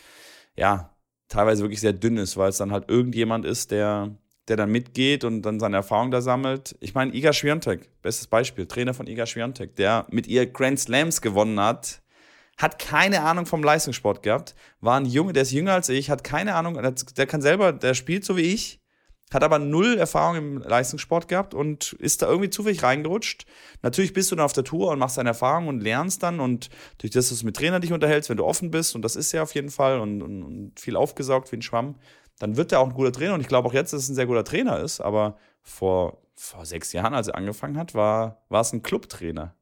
ja, teilweise wirklich sehr dünn ist, weil es dann halt irgendjemand ist, der, der dann mitgeht und dann seine Erfahrung da sammelt. Ich meine, Iga Swiatek, bestes Beispiel, Trainer von Iga Swiatek, der mit ihr Grand Slams gewonnen hat, hat keine Ahnung vom Leistungssport gehabt, war ein Junge, der ist jünger als ich, hat keine Ahnung, der kann selber, der spielt so wie ich, hat aber null Erfahrung im Leistungssport gehabt und ist da irgendwie zufällig reingerutscht. Natürlich bist du dann auf der Tour und machst deine Erfahrung und lernst dann und durch das, dass du mit Trainer dich unterhältst, wenn du offen bist, und das ist ja auf jeden Fall und, und, und viel aufgesaugt wie ein Schwamm, dann wird er auch ein guter Trainer und ich glaube auch jetzt, dass es ein sehr guter Trainer ist, aber vor, vor sechs Jahren, als er angefangen hat, war, war es ein Clubtrainer.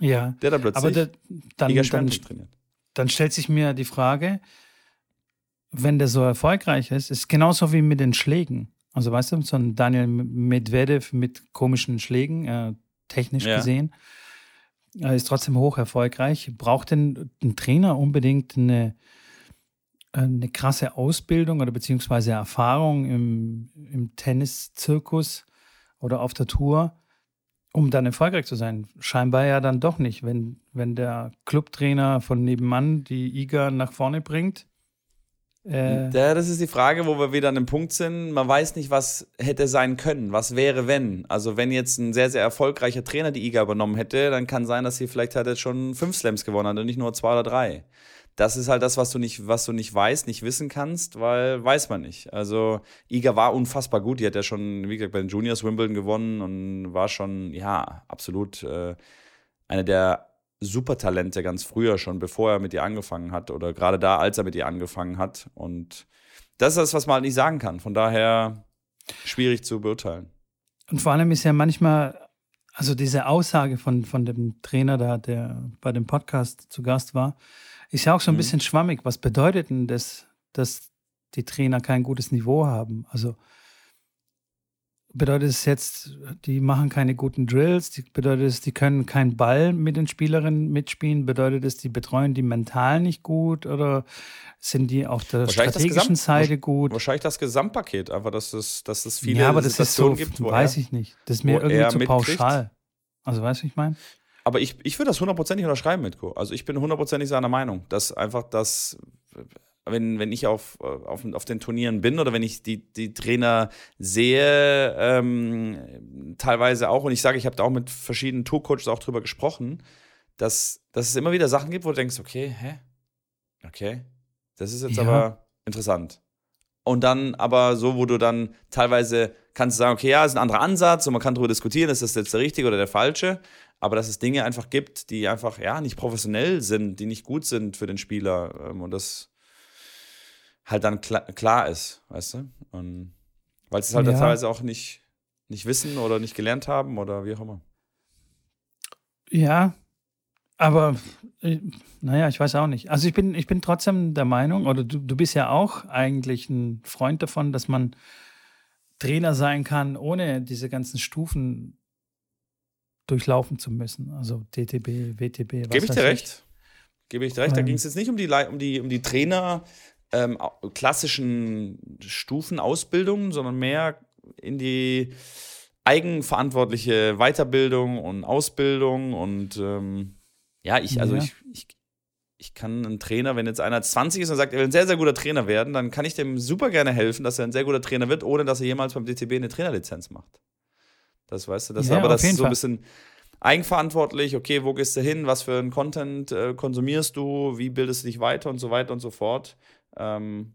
Ja. Der da plötzlich aber da, dann, dann, trainiert. dann stellt sich mir die Frage, wenn der so erfolgreich ist, ist genauso wie mit den Schlägen. Also weißt du, so ein Daniel Medvedev mit komischen Schlägen, äh, technisch ja. gesehen, äh, ist trotzdem hoch erfolgreich. Braucht denn ein Trainer unbedingt eine, eine krasse Ausbildung oder beziehungsweise Erfahrung im, im Tenniszirkus oder auf der Tour, um dann erfolgreich zu sein? Scheinbar ja dann doch nicht. Wenn, wenn der Clubtrainer von nebenan die IGA nach vorne bringt, äh, ja, das ist die Frage, wo wir wieder an dem Punkt sind. Man weiß nicht, was hätte sein können. Was wäre, wenn? Also, wenn jetzt ein sehr, sehr erfolgreicher Trainer die IGA übernommen hätte, dann kann sein, dass sie vielleicht halt jetzt schon fünf Slams gewonnen hat und nicht nur zwei oder drei. Das ist halt das, was du nicht, was du nicht weißt, nicht wissen kannst, weil weiß man nicht. Also, Iga war unfassbar gut. Die hat ja schon, wie gesagt, bei den Juniors Wimbledon gewonnen und war schon, ja, absolut äh, eine der Supertalente ganz früher schon, bevor er mit ihr angefangen hat oder gerade da, als er mit ihr angefangen hat. Und das ist das, was man halt nicht sagen kann. Von daher schwierig zu beurteilen. Und vor allem ist ja manchmal, also diese Aussage von, von dem Trainer da, der bei dem Podcast zu Gast war, ist ja auch so ein mhm. bisschen schwammig. Was bedeutet denn das, dass die Trainer kein gutes Niveau haben? Also Bedeutet es jetzt, die machen keine guten Drills? Bedeutet es, die können keinen Ball mit den Spielerinnen mitspielen? Bedeutet es, die betreuen die mental nicht gut? Oder sind die auf der strategischen Seite gut? Wahrscheinlich das Gesamtpaket, einfach, dass es, dass es viele ja, aber das Situationen ist so, gibt. weiß ich nicht. Das ist mir irgendwie zu pauschal. Also, weißt du, ich meine? Aber ich, ich würde das hundertprozentig unterschreiben, Mitko. Also, ich bin hundertprozentig seiner Meinung, dass einfach das wenn, wenn ich auf, auf, auf den Turnieren bin oder wenn ich die, die Trainer sehe, ähm, teilweise auch, und ich sage, ich habe da auch mit verschiedenen Tourcoaches auch drüber gesprochen, dass, dass es immer wieder Sachen gibt, wo du denkst, okay, hä? Okay, das ist jetzt ja. aber interessant. Und dann aber so, wo du dann teilweise kannst du sagen, okay, ja, ist ein anderer Ansatz und man kann darüber diskutieren, ist das jetzt der richtige oder der falsche, aber dass es Dinge einfach gibt, die einfach, ja, nicht professionell sind, die nicht gut sind für den Spieler. Ähm, und das, halt dann klar, klar ist, weißt du? Und weil sie es halt ja. teilweise auch nicht, nicht wissen oder nicht gelernt haben oder wie auch immer. Ja, aber äh, naja, ich weiß auch nicht. Also ich bin, ich bin trotzdem der Meinung, oder du, du bist ja auch eigentlich ein Freund davon, dass man Trainer sein kann, ohne diese ganzen Stufen durchlaufen zu müssen. Also DTB, WTB. Was Gebe ich dir recht. Gebe ich dir recht. Da ähm. ging es jetzt nicht um die, um die, um die Trainer ähm, klassischen Stufenausbildungen, sondern mehr in die eigenverantwortliche Weiterbildung und Ausbildung und ähm, ja, ich, also ja. Ich, ich, ich kann einen Trainer, wenn jetzt einer 20 ist und sagt, er will ein sehr, sehr guter Trainer werden, dann kann ich dem super gerne helfen, dass er ein sehr guter Trainer wird, ohne dass er jemals beim DTB eine Trainerlizenz macht. Das weißt du, das ja, aber das ist so ein bisschen eigenverantwortlich, okay, wo gehst du hin, was für einen Content äh, konsumierst du, wie bildest du dich weiter und so weiter und so fort. Ähm,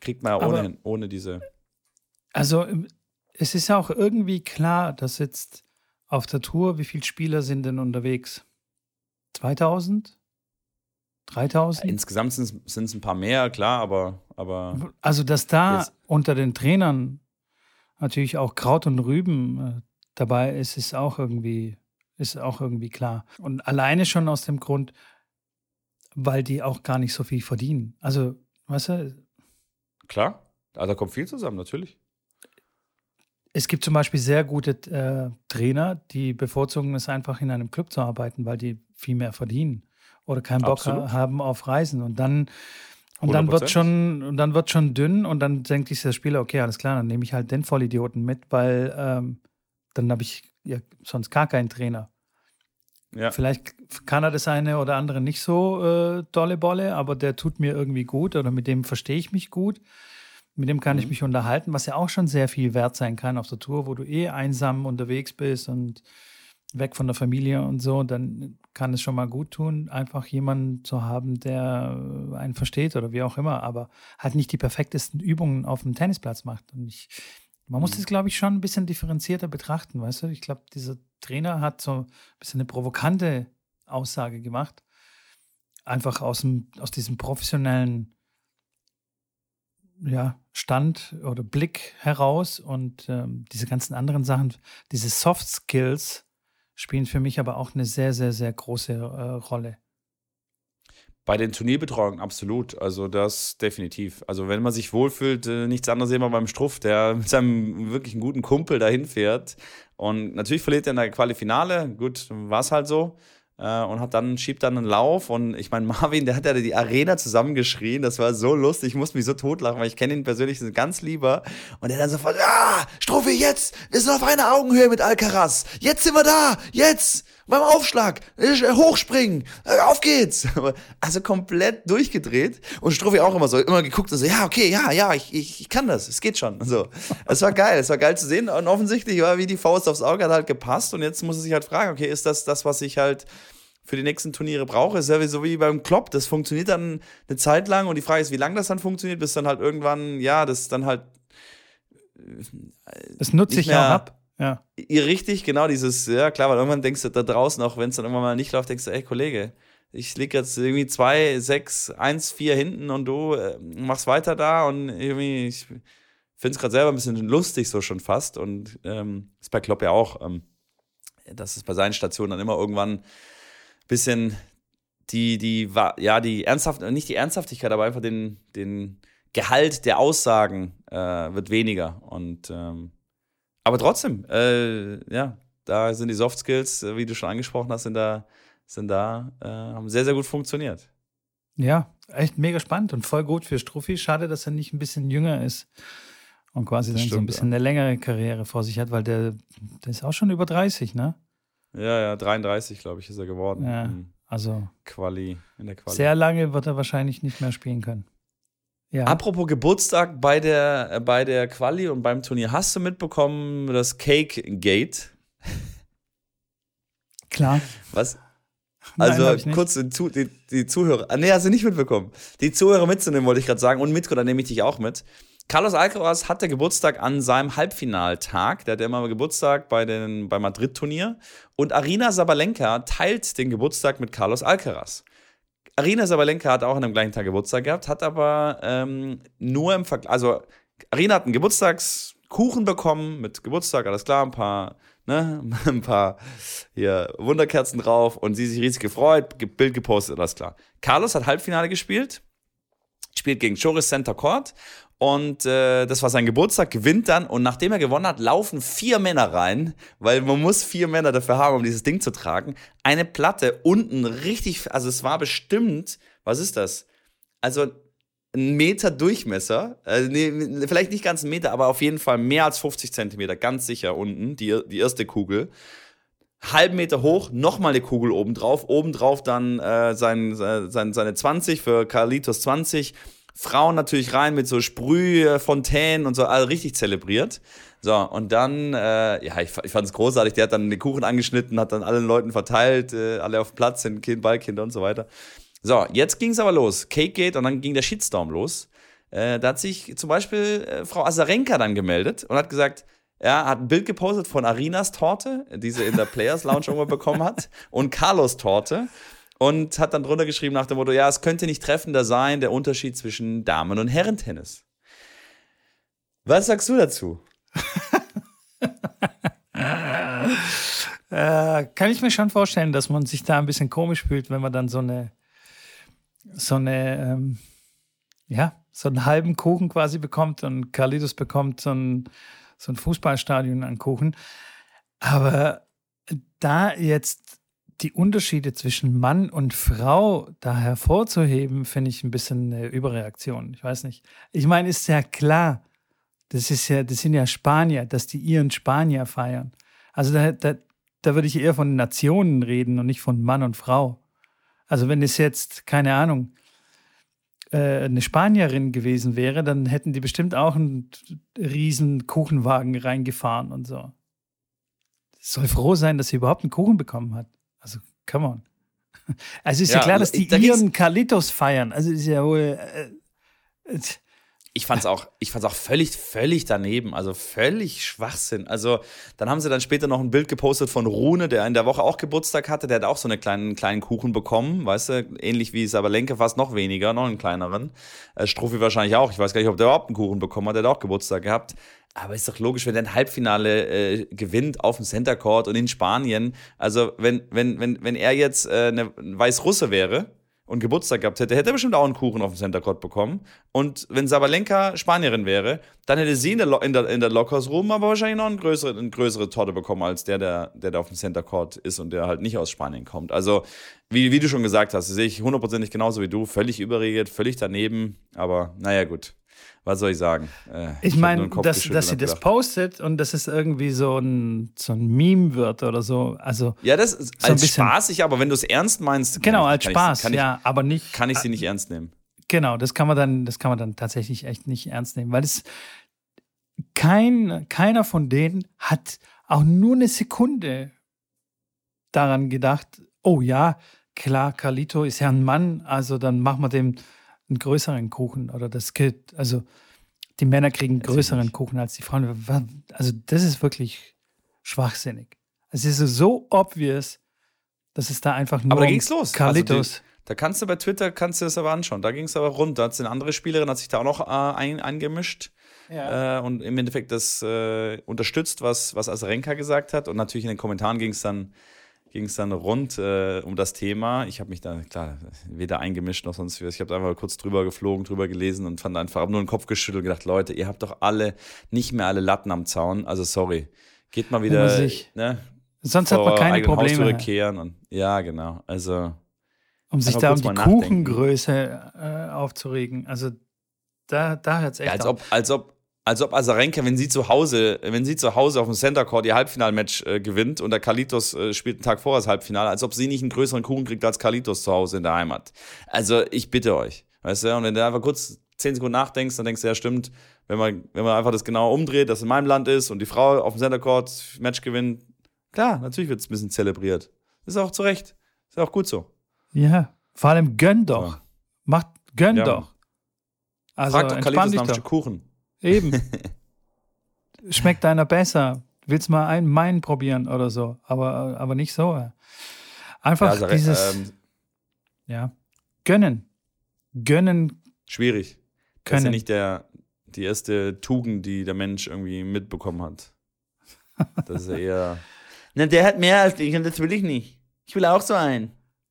kriegt man ja ohnehin, ohne diese. Also es ist ja auch irgendwie klar, dass jetzt auf der Tour, wie viele Spieler sind denn unterwegs? 2000? 3000? Ja, insgesamt sind es ein paar mehr, klar, aber. aber also, dass da jetzt. unter den Trainern natürlich auch Kraut und Rüben äh, dabei ist, ist auch irgendwie, ist auch irgendwie klar. Und alleine schon aus dem Grund, weil die auch gar nicht so viel verdienen. Also, weißt du? Klar, also da kommt viel zusammen, natürlich. Es gibt zum Beispiel sehr gute äh, Trainer, die bevorzugen es einfach in einem Club zu arbeiten, weil die viel mehr verdienen oder keinen Bock Absolut. haben auf Reisen. Und dann, und dann wird schon, und dann wird schon dünn und dann denkt sich der Spieler, okay, alles klar, dann nehme ich halt den Vollidioten mit, weil ähm, dann habe ich ja sonst gar keinen Trainer. Ja. Vielleicht kann er das eine oder andere nicht so äh, dolle Bolle, aber der tut mir irgendwie gut oder mit dem verstehe ich mich gut. Mit dem kann mhm. ich mich unterhalten, was ja auch schon sehr viel wert sein kann auf der Tour, wo du eh einsam unterwegs bist und weg von der Familie und so, dann kann es schon mal gut tun, einfach jemanden zu haben, der einen versteht oder wie auch immer, aber halt nicht die perfektesten Übungen auf dem Tennisplatz macht. Und ich, man muss mhm. das, glaube ich, schon ein bisschen differenzierter betrachten, weißt du? Ich glaube, dieser Trainer hat so ein bisschen eine provokante Aussage gemacht. Einfach aus, dem, aus diesem professionellen ja, Stand oder Blick heraus und ähm, diese ganzen anderen Sachen, diese Soft Skills spielen für mich aber auch eine sehr, sehr, sehr große äh, Rolle. Bei den Turnierbetreuungen absolut. Also das definitiv. Also wenn man sich wohlfühlt, äh, nichts anderes sehen wir beim Struff, der mit seinem wirklich guten Kumpel dahin fährt. Und natürlich verliert er in der Qualifinale. Gut, war es halt so. Äh, und hat dann, schiebt dann einen Lauf. Und ich meine, Marvin, der hat ja die Arena zusammengeschrien. Das war so lustig. Ich musste mich so totlachen, weil ich kenne ihn persönlich ganz lieber. Und der dann sofort, ja, Struffi, jetzt! Wir sind auf einer Augenhöhe mit Alcaraz. Jetzt sind wir da! Jetzt! beim Aufschlag, äh, hochspringen, äh, auf geht's. Also komplett durchgedreht und Struffi auch immer so, immer geguckt und so, ja, okay, ja, ja, ich, ich, ich kann das, es geht schon. So. Es war geil, es war geil zu sehen und offensichtlich war wie die Faust aufs Auge, hat halt gepasst und jetzt muss er sich halt fragen, okay, ist das das, was ich halt für die nächsten Turniere brauche? Ist ja so wie beim Klopp, das funktioniert dann eine Zeit lang und die Frage ist, wie lange das dann funktioniert, bis dann halt irgendwann, ja, das dann halt das nutze ich auch ab. Ja. Ihr richtig, genau dieses, ja klar, weil irgendwann denkst du da draußen auch, wenn es dann irgendwann mal nicht läuft, denkst du, ey Kollege, ich liege jetzt irgendwie 2, 6, 1, 4 hinten und du äh, machst weiter da und irgendwie, ich finde es gerade selber ein bisschen lustig so schon fast und ähm, ist bei Klopp ja auch, ähm, dass es bei seinen Stationen dann immer irgendwann bisschen die, die, ja, die Ernsthaft, nicht die Ernsthaftigkeit, aber einfach den, den Gehalt der Aussagen äh, wird weniger und ähm, aber trotzdem, äh, ja, da sind die Soft Skills, äh, wie du schon angesprochen hast, sind da, sind da, äh, haben sehr, sehr gut funktioniert. Ja, echt mega spannend und voll gut für Struffi. Schade, dass er nicht ein bisschen jünger ist und quasi dann stimmt, so ein bisschen ja. eine längere Karriere vor sich hat, weil der, der ist auch schon über 30, ne? Ja, ja, 33, glaube ich, ist er geworden. Ja, also Quali, in der Quali. Sehr lange wird er wahrscheinlich nicht mehr spielen können. Ja. Apropos Geburtstag bei der, bei der Quali und beim Turnier, hast du mitbekommen, das Cake Gate? Klar. Was? Also Nein, kurz die, die, die, Zuhörer. Ah, nee, hast du nicht mitbekommen. Die Zuhörer mitzunehmen, wollte ich gerade sagen. Und Mitko, da nehme ich dich auch mit. Carlos Alcaraz hatte Geburtstag an seinem Halbfinaltag. Der hat ja immer Geburtstag bei den, beim Madrid-Turnier. Und Arina Sabalenka teilt den Geburtstag mit Carlos Alcaraz. Arina Sabalenka hat auch an dem gleichen Tag Geburtstag gehabt, hat aber ähm, nur im Vergleich, also Arina hat einen Geburtstagskuchen bekommen mit Geburtstag, alles klar, ein paar, ne, ein paar hier Wunderkerzen drauf und sie sich riesig gefreut, Bild gepostet, alles klar. Carlos hat Halbfinale gespielt, spielt gegen Choris Center Court und äh, das war sein Geburtstag, gewinnt dann. Und nachdem er gewonnen hat, laufen vier Männer rein, weil man muss vier Männer dafür haben, um dieses Ding zu tragen. Eine Platte unten richtig, also es war bestimmt, was ist das? Also ein Meter Durchmesser, also nee, vielleicht nicht ganz ein Meter, aber auf jeden Fall mehr als 50 Zentimeter, ganz sicher unten, die, die erste Kugel. Halben Meter hoch, nochmal eine Kugel obendrauf, obendrauf dann äh, sein, sein, seine 20 für Carlitos 20 Frauen natürlich rein mit so Sprühfontänen und so, all richtig zelebriert. So, und dann, äh, ja, ich, ich fand es großartig, der hat dann den Kuchen angeschnitten, hat dann allen Leuten verteilt, äh, alle auf dem Platz sind, Kind, Ballkinder und so weiter. So, jetzt ging es aber los. Cake Gate und dann ging der Shitstorm los. Äh, da hat sich zum Beispiel äh, Frau Azarenka dann gemeldet und hat gesagt, er hat ein Bild gepostet von Arinas Torte, die sie in der Players Lounge irgendwo bekommen hat, und Carlos Torte und hat dann drunter geschrieben nach dem Motto, ja, es könnte nicht treffender sein, der Unterschied zwischen Damen- und Herrentennis. Was sagst du dazu? äh, kann ich mir schon vorstellen, dass man sich da ein bisschen komisch fühlt, wenn man dann so eine, so eine, ähm, ja, so einen halben Kuchen quasi bekommt und Carlitos bekommt so ein, so ein Fußballstadion an Kuchen. Aber da jetzt die Unterschiede zwischen Mann und Frau da hervorzuheben, finde ich ein bisschen eine Überreaktion. Ich weiß nicht. Ich meine, ist ja klar, das ist ja, das sind ja Spanier, dass die ihren Spanier feiern. Also da, da, da würde ich eher von Nationen reden und nicht von Mann und Frau. Also wenn es jetzt, keine Ahnung, äh, eine Spanierin gewesen wäre, dann hätten die bestimmt auch einen riesen Kuchenwagen reingefahren und so. Soll froh sein, dass sie überhaupt einen Kuchen bekommen hat. Also, come on. Also ist ja, ja klar, dass die da ihren Kalitos feiern. Also ist ja wohl. Äh, äh, ich fand's auch, ich fand's auch völlig, völlig daneben, also völlig Schwachsinn. Also dann haben sie dann später noch ein Bild gepostet von Rune, der in der Woche auch Geburtstag hatte, der hat auch so einen kleinen, kleinen Kuchen bekommen, weißt du, ähnlich wie Sabalenka, fast noch weniger, noch einen kleineren. Äh, Struffi wahrscheinlich auch, ich weiß gar nicht, ob der überhaupt einen Kuchen bekommen hat, der hat auch Geburtstag gehabt. Aber ist doch logisch, wenn der ein Halbfinale äh, gewinnt auf dem Center Court und in Spanien, also wenn, wenn, wenn, wenn er jetzt äh, eine Weißrusse wäre, und Geburtstag gehabt hätte, hätte er bestimmt auch einen Kuchen auf dem Center Court bekommen. Und wenn Sabalenka Spanierin wäre, dann hätte sie in der, in der, in der Lockers Room aber wahrscheinlich noch eine größere, eine größere Torte bekommen, als der, der, der da auf dem Center Court ist und der halt nicht aus Spanien kommt. Also, wie, wie du schon gesagt hast, sehe ich hundertprozentig genauso wie du. Völlig überregiert, völlig daneben. Aber naja, gut was soll ich sagen? Äh, ich, ich meine, dass, dass sie das postet und dass es irgendwie so ein, so ein Meme wird oder so. Also ja, das ist so als spaßig, aber wenn du es ernst meinst, genau als Spaß, ich, ja, aber nicht. Kann ich sie nicht ernst nehmen? Genau, das kann man dann, das kann man dann tatsächlich echt nicht ernst nehmen, weil es kein, keiner von denen hat auch nur eine Sekunde daran gedacht, oh ja, klar, Carlito ist ja ein Mann, also dann machen wir dem einen größeren Kuchen oder das Kind, also die Männer kriegen einen größeren Kuchen als die Frauen. Also das ist wirklich schwachsinnig. Es ist so obvious, dass es da einfach nur aber da ging's los. Carlitos. Also die, da kannst du bei Twitter kannst du das aber anschauen. Da ging es aber rund. Da hat eine andere Spielerin hat sich da auch noch äh, ein, eingemischt ja. äh, und im Endeffekt das äh, unterstützt, was was Asarenka gesagt hat. Und natürlich in den Kommentaren ging es dann ging es dann rund äh, um das Thema. Ich habe mich da, klar, weder eingemischt noch sonst was. Ich habe einfach kurz drüber geflogen, drüber gelesen und fand einfach, habe nur den Kopf geschüttelt und gedacht, Leute, ihr habt doch alle, nicht mehr alle Latten am Zaun. Also sorry. Geht mal wieder, ne, Sonst hat man keine Probleme. Zurückkehren und, ja, genau. Also. Um sich da um die Kuchengröße äh, aufzuregen. Also da, da hört es echt ja, als auf. Ob, als ob als ob Azarenka, wenn sie zu Hause, wenn sie zu Hause auf dem Center Court ihr Halbfinalmatch äh, gewinnt und der Kalitos äh, spielt einen Tag vorher das Halbfinale, als ob sie nicht einen größeren Kuchen kriegt als Kalitos zu Hause in der Heimat. Also ich bitte euch, weißt du, und wenn du einfach kurz zehn Sekunden nachdenkst, dann denkst du, ja stimmt, wenn man, wenn man einfach das genau umdreht, dass in meinem Land ist und die Frau auf dem Center Court Match gewinnt, klar, natürlich wird es ein bisschen zelebriert. Ist auch zu Recht. Ist auch gut so. Ja, vor allem gönn doch. Ja. Macht, gönn ja. doch. Also, Frag doch Kalitos nach einem Kuchen. Eben. Schmeckt einer besser? Willst mal einen meinen probieren oder so? Aber, aber nicht so. Einfach ja, also, dieses. Ähm, ja. Gönnen. Gönnen. Schwierig. Können. Das ist ja nicht der, die erste Tugend, die der Mensch irgendwie mitbekommen hat. Das ist ja eher. Na, der hat mehr als ich und das will ich nicht. Ich will auch so einen.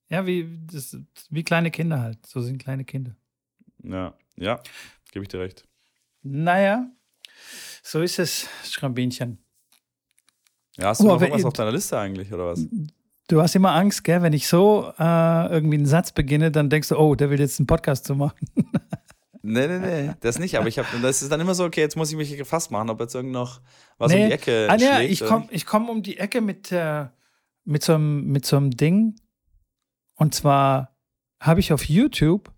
Ja, wie, das, wie kleine Kinder halt. So sind kleine Kinder. Ja, ja, gebe ich dir recht. Naja, so ist es, Schrambinchen. Ja, hast du oh, noch was auf deiner Liste eigentlich, oder was? Du hast immer Angst, gell? Wenn ich so äh, irgendwie einen Satz beginne, dann denkst du, oh, der will jetzt einen Podcast zu machen. Nee, nee, nee, das nicht. Aber ich habe, das ist dann immer so, okay, jetzt muss ich mich gefasst machen, ob jetzt irgend noch was nee. um die Ecke ah, ja, ich komme komm um die Ecke mit, äh, mit, so einem, mit so einem Ding. Und zwar habe ich auf YouTube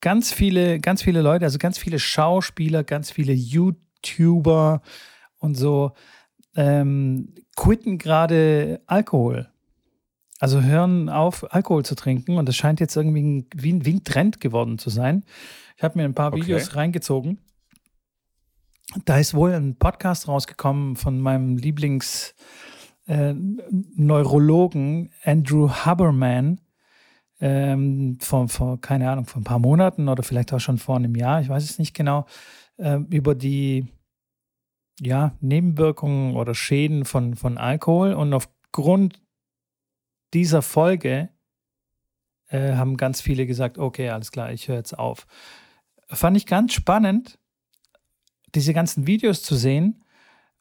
ganz viele, ganz viele Leute, also ganz viele Schauspieler, ganz viele YouTuber und so ähm, quitten gerade Alkohol. Also hören auf, Alkohol zu trinken. Und das scheint jetzt irgendwie ein, wie, ein, wie ein Trend geworden zu sein. Ich habe mir ein paar Videos okay. reingezogen. Da ist wohl ein Podcast rausgekommen von meinem Lieblings-Neurologen äh, Andrew Haberman ähm, vor, vor, keine Ahnung, vor ein paar Monaten oder vielleicht auch schon vor einem Jahr, ich weiß es nicht genau, äh, über die ja, Nebenwirkungen oder Schäden von, von Alkohol. Und aufgrund dieser Folge äh, haben ganz viele gesagt, okay, alles klar, ich höre jetzt auf. Fand ich ganz spannend, diese ganzen Videos zu sehen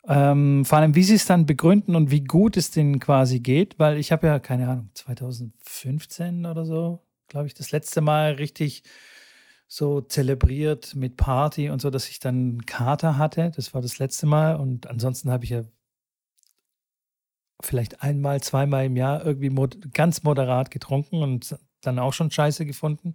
ähm, vor allem, wie sie es dann begründen und wie gut es denen quasi geht, weil ich habe ja, keine Ahnung, 2015 oder so, glaube ich, das letzte Mal richtig so zelebriert mit Party und so, dass ich dann Kater hatte. Das war das letzte Mal und ansonsten habe ich ja vielleicht einmal, zweimal im Jahr irgendwie mod ganz moderat getrunken und dann auch schon scheiße gefunden.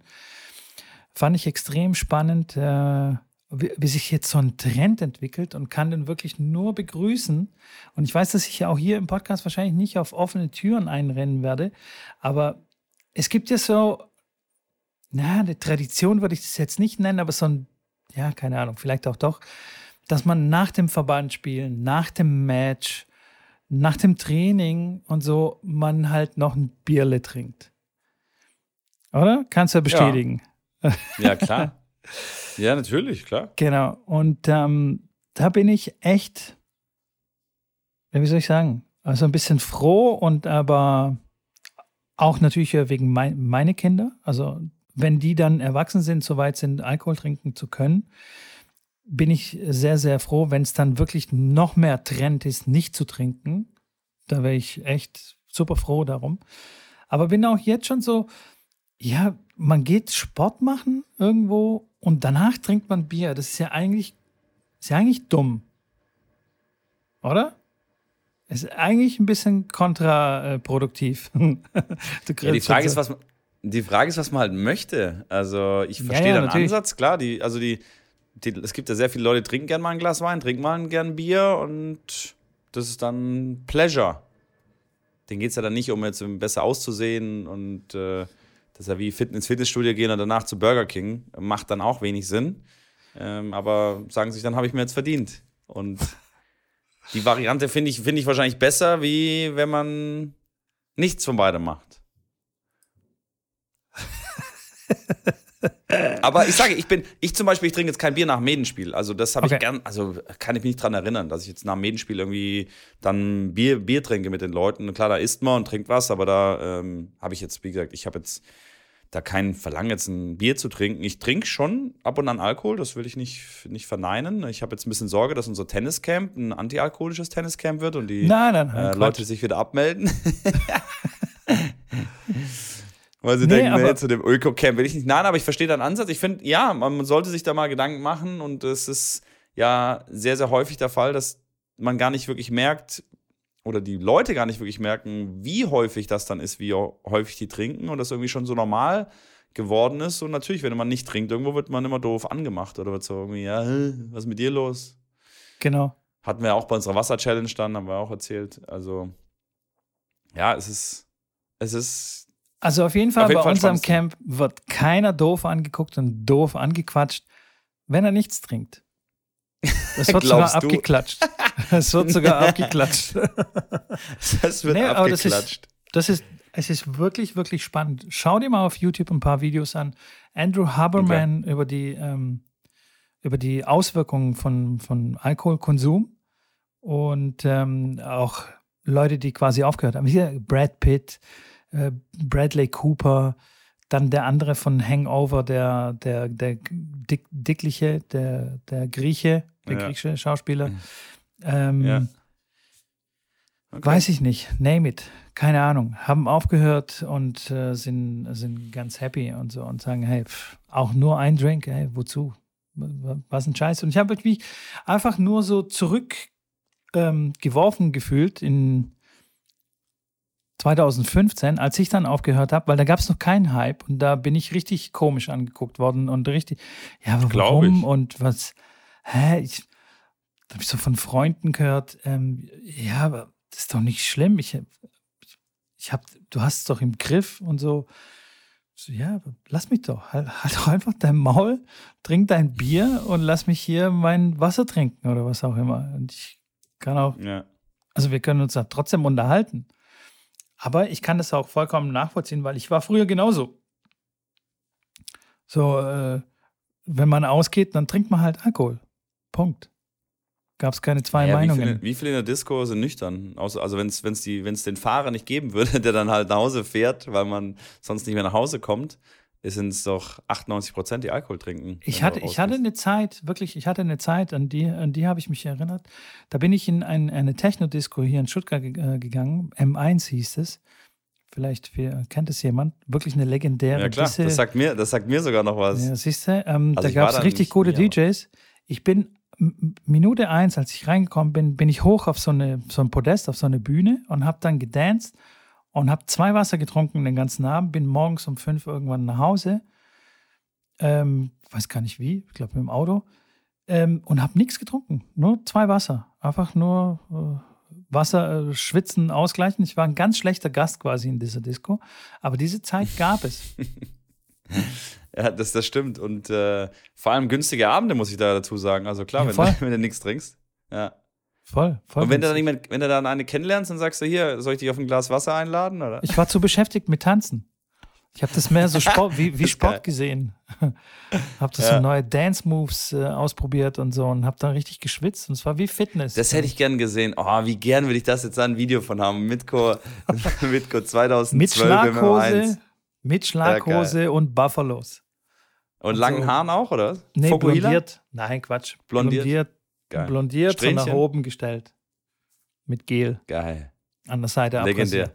Fand ich extrem spannend, äh, wie, wie, sich jetzt so ein Trend entwickelt und kann den wirklich nur begrüßen. Und ich weiß, dass ich ja auch hier im Podcast wahrscheinlich nicht auf offene Türen einrennen werde, aber es gibt ja so, na, eine Tradition würde ich das jetzt nicht nennen, aber so ein, ja, keine Ahnung, vielleicht auch doch, dass man nach dem Verbandspielen, nach dem Match, nach dem Training und so, man halt noch ein Bierle trinkt. Oder? Kannst du ja bestätigen. Ja, ja klar. ja, natürlich, klar. Genau. Und ähm, da bin ich echt, wie soll ich sagen, also ein bisschen froh und aber auch natürlich wegen mein, meine Kinder. Also wenn die dann erwachsen sind, soweit sind, Alkohol trinken zu können, bin ich sehr, sehr froh, wenn es dann wirklich noch mehr Trend ist, nicht zu trinken. Da wäre ich echt super froh darum. Aber bin auch jetzt schon so, ja, man geht Sport machen irgendwo und danach trinkt man Bier. Das ist ja eigentlich, ist ja eigentlich dumm. Oder? Ist eigentlich ein bisschen kontraproduktiv. ja, die Frage ist, was man, die Frage ist, was man halt möchte. Also ich verstehe ja, ja, den Ansatz, klar. Die, also die, die, es gibt ja sehr viele Leute, die trinken gerne mal ein Glas Wein, trinken mal gern Bier und das ist dann Pleasure. Den geht es ja dann nicht, um jetzt besser auszusehen und äh, das ist ja wie Fit ins Fitnessstudio gehen und danach zu Burger King. Macht dann auch wenig Sinn. Ähm, aber sagen sich, dann habe ich mir jetzt verdient. Und die Variante finde ich, find ich wahrscheinlich besser, wie wenn man nichts von beidem macht. Aber ich sage, ich bin, ich zum Beispiel, ich trinke jetzt kein Bier nach dem Medenspiel. Also das habe okay. ich gern, also kann ich mich nicht dran erinnern, dass ich jetzt nach dem Medenspiel irgendwie dann Bier, Bier trinke mit den Leuten. Klar, da isst man und trinkt was, aber da ähm, habe ich jetzt, wie gesagt, ich habe jetzt da kein Verlangen, jetzt ein Bier zu trinken. Ich trinke schon ab und an Alkohol, das will ich nicht, nicht verneinen. Ich habe jetzt ein bisschen Sorge, dass unser Tenniscamp ein antialkoholisches Tenniscamp wird und die nein, nein, nein, äh, Leute sich wieder abmelden. Weil sie nee, denken, nee, zu dem Öko-Camp will ich nicht. Nein, aber ich verstehe deinen Ansatz. Ich finde, ja, man sollte sich da mal Gedanken machen und es ist ja sehr, sehr häufig der Fall, dass man gar nicht wirklich merkt oder die Leute gar nicht wirklich merken, wie häufig das dann ist, wie häufig die trinken und das irgendwie schon so normal geworden ist. Und natürlich, wenn man nicht trinkt, irgendwo wird man immer doof angemacht oder wird so irgendwie, ja, was ist mit dir los? Genau. Hatten wir auch bei unserer Wasser-Challenge dann, haben wir auch erzählt. Also, ja, es ist, es ist also auf jeden Fall auf jeden bei Fall unserem Camp wird keiner doof angeguckt und doof angequatscht, wenn er nichts trinkt. Das wird sogar du? abgeklatscht. Es wird sogar abgeklatscht. Das wird nee, abgeklatscht. Das ist, das ist, es ist wirklich, wirklich spannend. Schau dir mal auf YouTube ein paar Videos an. Andrew Haberman okay. über, die, ähm, über die Auswirkungen von, von Alkoholkonsum und ähm, auch Leute, die quasi aufgehört haben. Hier Brad Pitt, äh, Bradley Cooper, dann der andere von Hangover, der, der, der dick, dickliche, der, der Grieche, der ja. griechische Schauspieler. Mhm. Ähm, ja. Okay. Weiß ich nicht, name it, keine Ahnung. Haben aufgehört und äh, sind, sind ganz happy und so und sagen, hey, pff, auch nur ein Drink, hey, wozu? Was ein Scheiß. Und ich habe mich einfach nur so zurückgeworfen ähm, gefühlt in 2015, als ich dann aufgehört habe, weil da gab es noch keinen Hype und da bin ich richtig komisch angeguckt worden und richtig, ja, warum und was, hä, ich, habe ich so von Freunden gehört, ähm, ja, aber das ist doch nicht schlimm, ich, ich hab, du hast es doch im Griff und so. so ja, lass mich doch, halt, halt doch einfach dein Maul, trink dein Bier und lass mich hier mein Wasser trinken oder was auch immer. Und ich kann auch, ja. also wir können uns da trotzdem unterhalten. Aber ich kann das auch vollkommen nachvollziehen, weil ich war früher genauso. So, äh, wenn man ausgeht, dann trinkt man halt Alkohol. Punkt. Gab es keine zwei ja, Meinungen. Wie viele, wie viele, in der Disco sind nüchtern? Also wenn es den Fahrer nicht geben würde, der dann halt nach Hause fährt, weil man sonst nicht mehr nach Hause kommt, sind es doch 98 Prozent, die Alkohol trinken. Ich hatte, ich hatte eine Zeit, wirklich, ich hatte eine Zeit, an die, an die habe ich mich erinnert. Da bin ich in ein, eine Techno-Disco hier in Stuttgart äh, gegangen. M1 hieß es. Vielleicht kennt es jemand. Wirklich eine legendäre. Ja, klar, Disse. das sagt, mir, das sagt mir sogar noch was. Ja, siehst du, ähm, also da gab es richtig gute DJs. Ich bin Minute eins, als ich reingekommen bin, bin ich hoch auf so, eine, so ein Podest, auf so eine Bühne und habe dann gedanced und habe zwei Wasser getrunken den ganzen Abend, bin morgens um fünf irgendwann nach Hause, ähm, weiß gar nicht wie, ich glaube mit dem Auto, ähm, und habe nichts getrunken, nur zwei Wasser, einfach nur äh, Wasser, äh, Schwitzen, Ausgleichen. Ich war ein ganz schlechter Gast quasi in dieser Disco, aber diese Zeit gab es. ja, das, das stimmt und äh, vor allem günstige Abende, muss ich da dazu sagen. Also klar, Ja, wenn, wenn du nichts trinkst. Ja. Voll, voll. Und wenn du, dann jemand, wenn du dann eine kennenlernst, dann sagst du hier, soll ich dich auf ein Glas Wasser einladen? Oder? Ich war zu beschäftigt mit Tanzen. Ich habe das mehr so Sport, wie, wie Sport geil. gesehen. habe das Ja. so neue Dance-Moves äh, ausprobiert und so und habe dann richtig geschwitzt und es war wie Fitness. Das hätte ich gern gesehen. Oh, wie gern würde ich das jetzt da ein Video von haben. Mitko, Mitko 2012 mit im M1. Schlaghose, mit Schlaghose und Buffalos. Und langen so. Haaren auch, oder? Nee, Fokuhila? blondiert. Nein, Quatsch. Blondiert? Blondiert, Geil. blondiert so nach oben gestellt. Mit Gel Geil. an der Seite Legendär.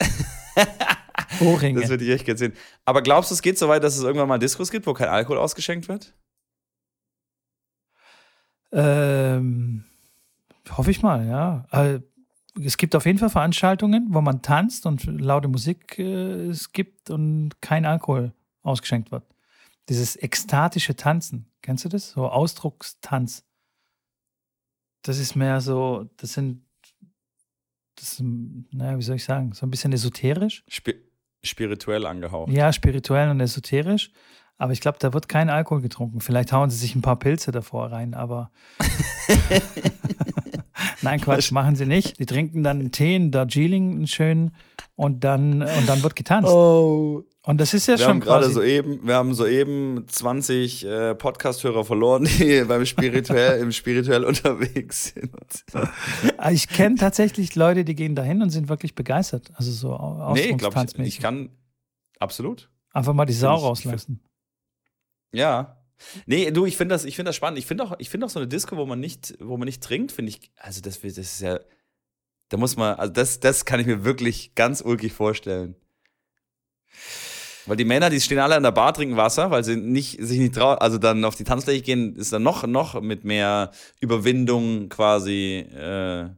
Ohrringe. Das würde ich echt gerne sehen. Aber glaubst du, es geht so weit, dass es irgendwann mal Diskos gibt, wo kein Alkohol ausgeschenkt wird? Ähm, hoffe ich mal, ja. Äh, Es gibt auf jeden Fall Veranstaltungen, wo man tanzt und laute Musik äh, es gibt und kein Alkohol ausgeschenkt wird. Dieses ekstatische Tanzen, kennst du das? So Ausdruckstanz. Das ist mehr so, das sind, das ist, naja, wie soll ich sagen, so ein bisschen esoterisch. Spi spirituell angehaucht. Ja, spirituell und esoterisch. Aber ich glaube, da wird kein Alkohol getrunken. Vielleicht hauen sie sich ein paar Pilze davor rein, aber. Nein, Quatsch, machen sie nicht. Die trinken dann einen Tee, einen Darjeeling, einen schönen, und dann, und dann wird getanzt. Oh. Und das ist ja Wir schon haben gerade soeben, wir haben soeben 20 äh, Podcast-Hörer verloren, die beim spirituell, im spirituell unterwegs sind. Ah, Ich kenne tatsächlich Leute, die gehen dahin und sind wirklich begeistert. Also so au- Nee, glaube ich, ich kann absolut. Einfach mal die Sau ich- rauslassen. Ja. Nee, du, ich finde das, ich finde das spannend. Ich finde auch, ich finde auch so eine Disco, wo man nicht, wo man nicht trinkt, finde ich, also das, das ist ja, da muss man, also das, das kann ich mir wirklich ganz ulkig vorstellen. Weil die Männer, die stehen alle an der Bar, trinken Wasser, weil sie nicht, sich nicht trauen, also dann auf die Tanzfläche gehen, ist dann noch, noch mit mehr Überwindung quasi, äh,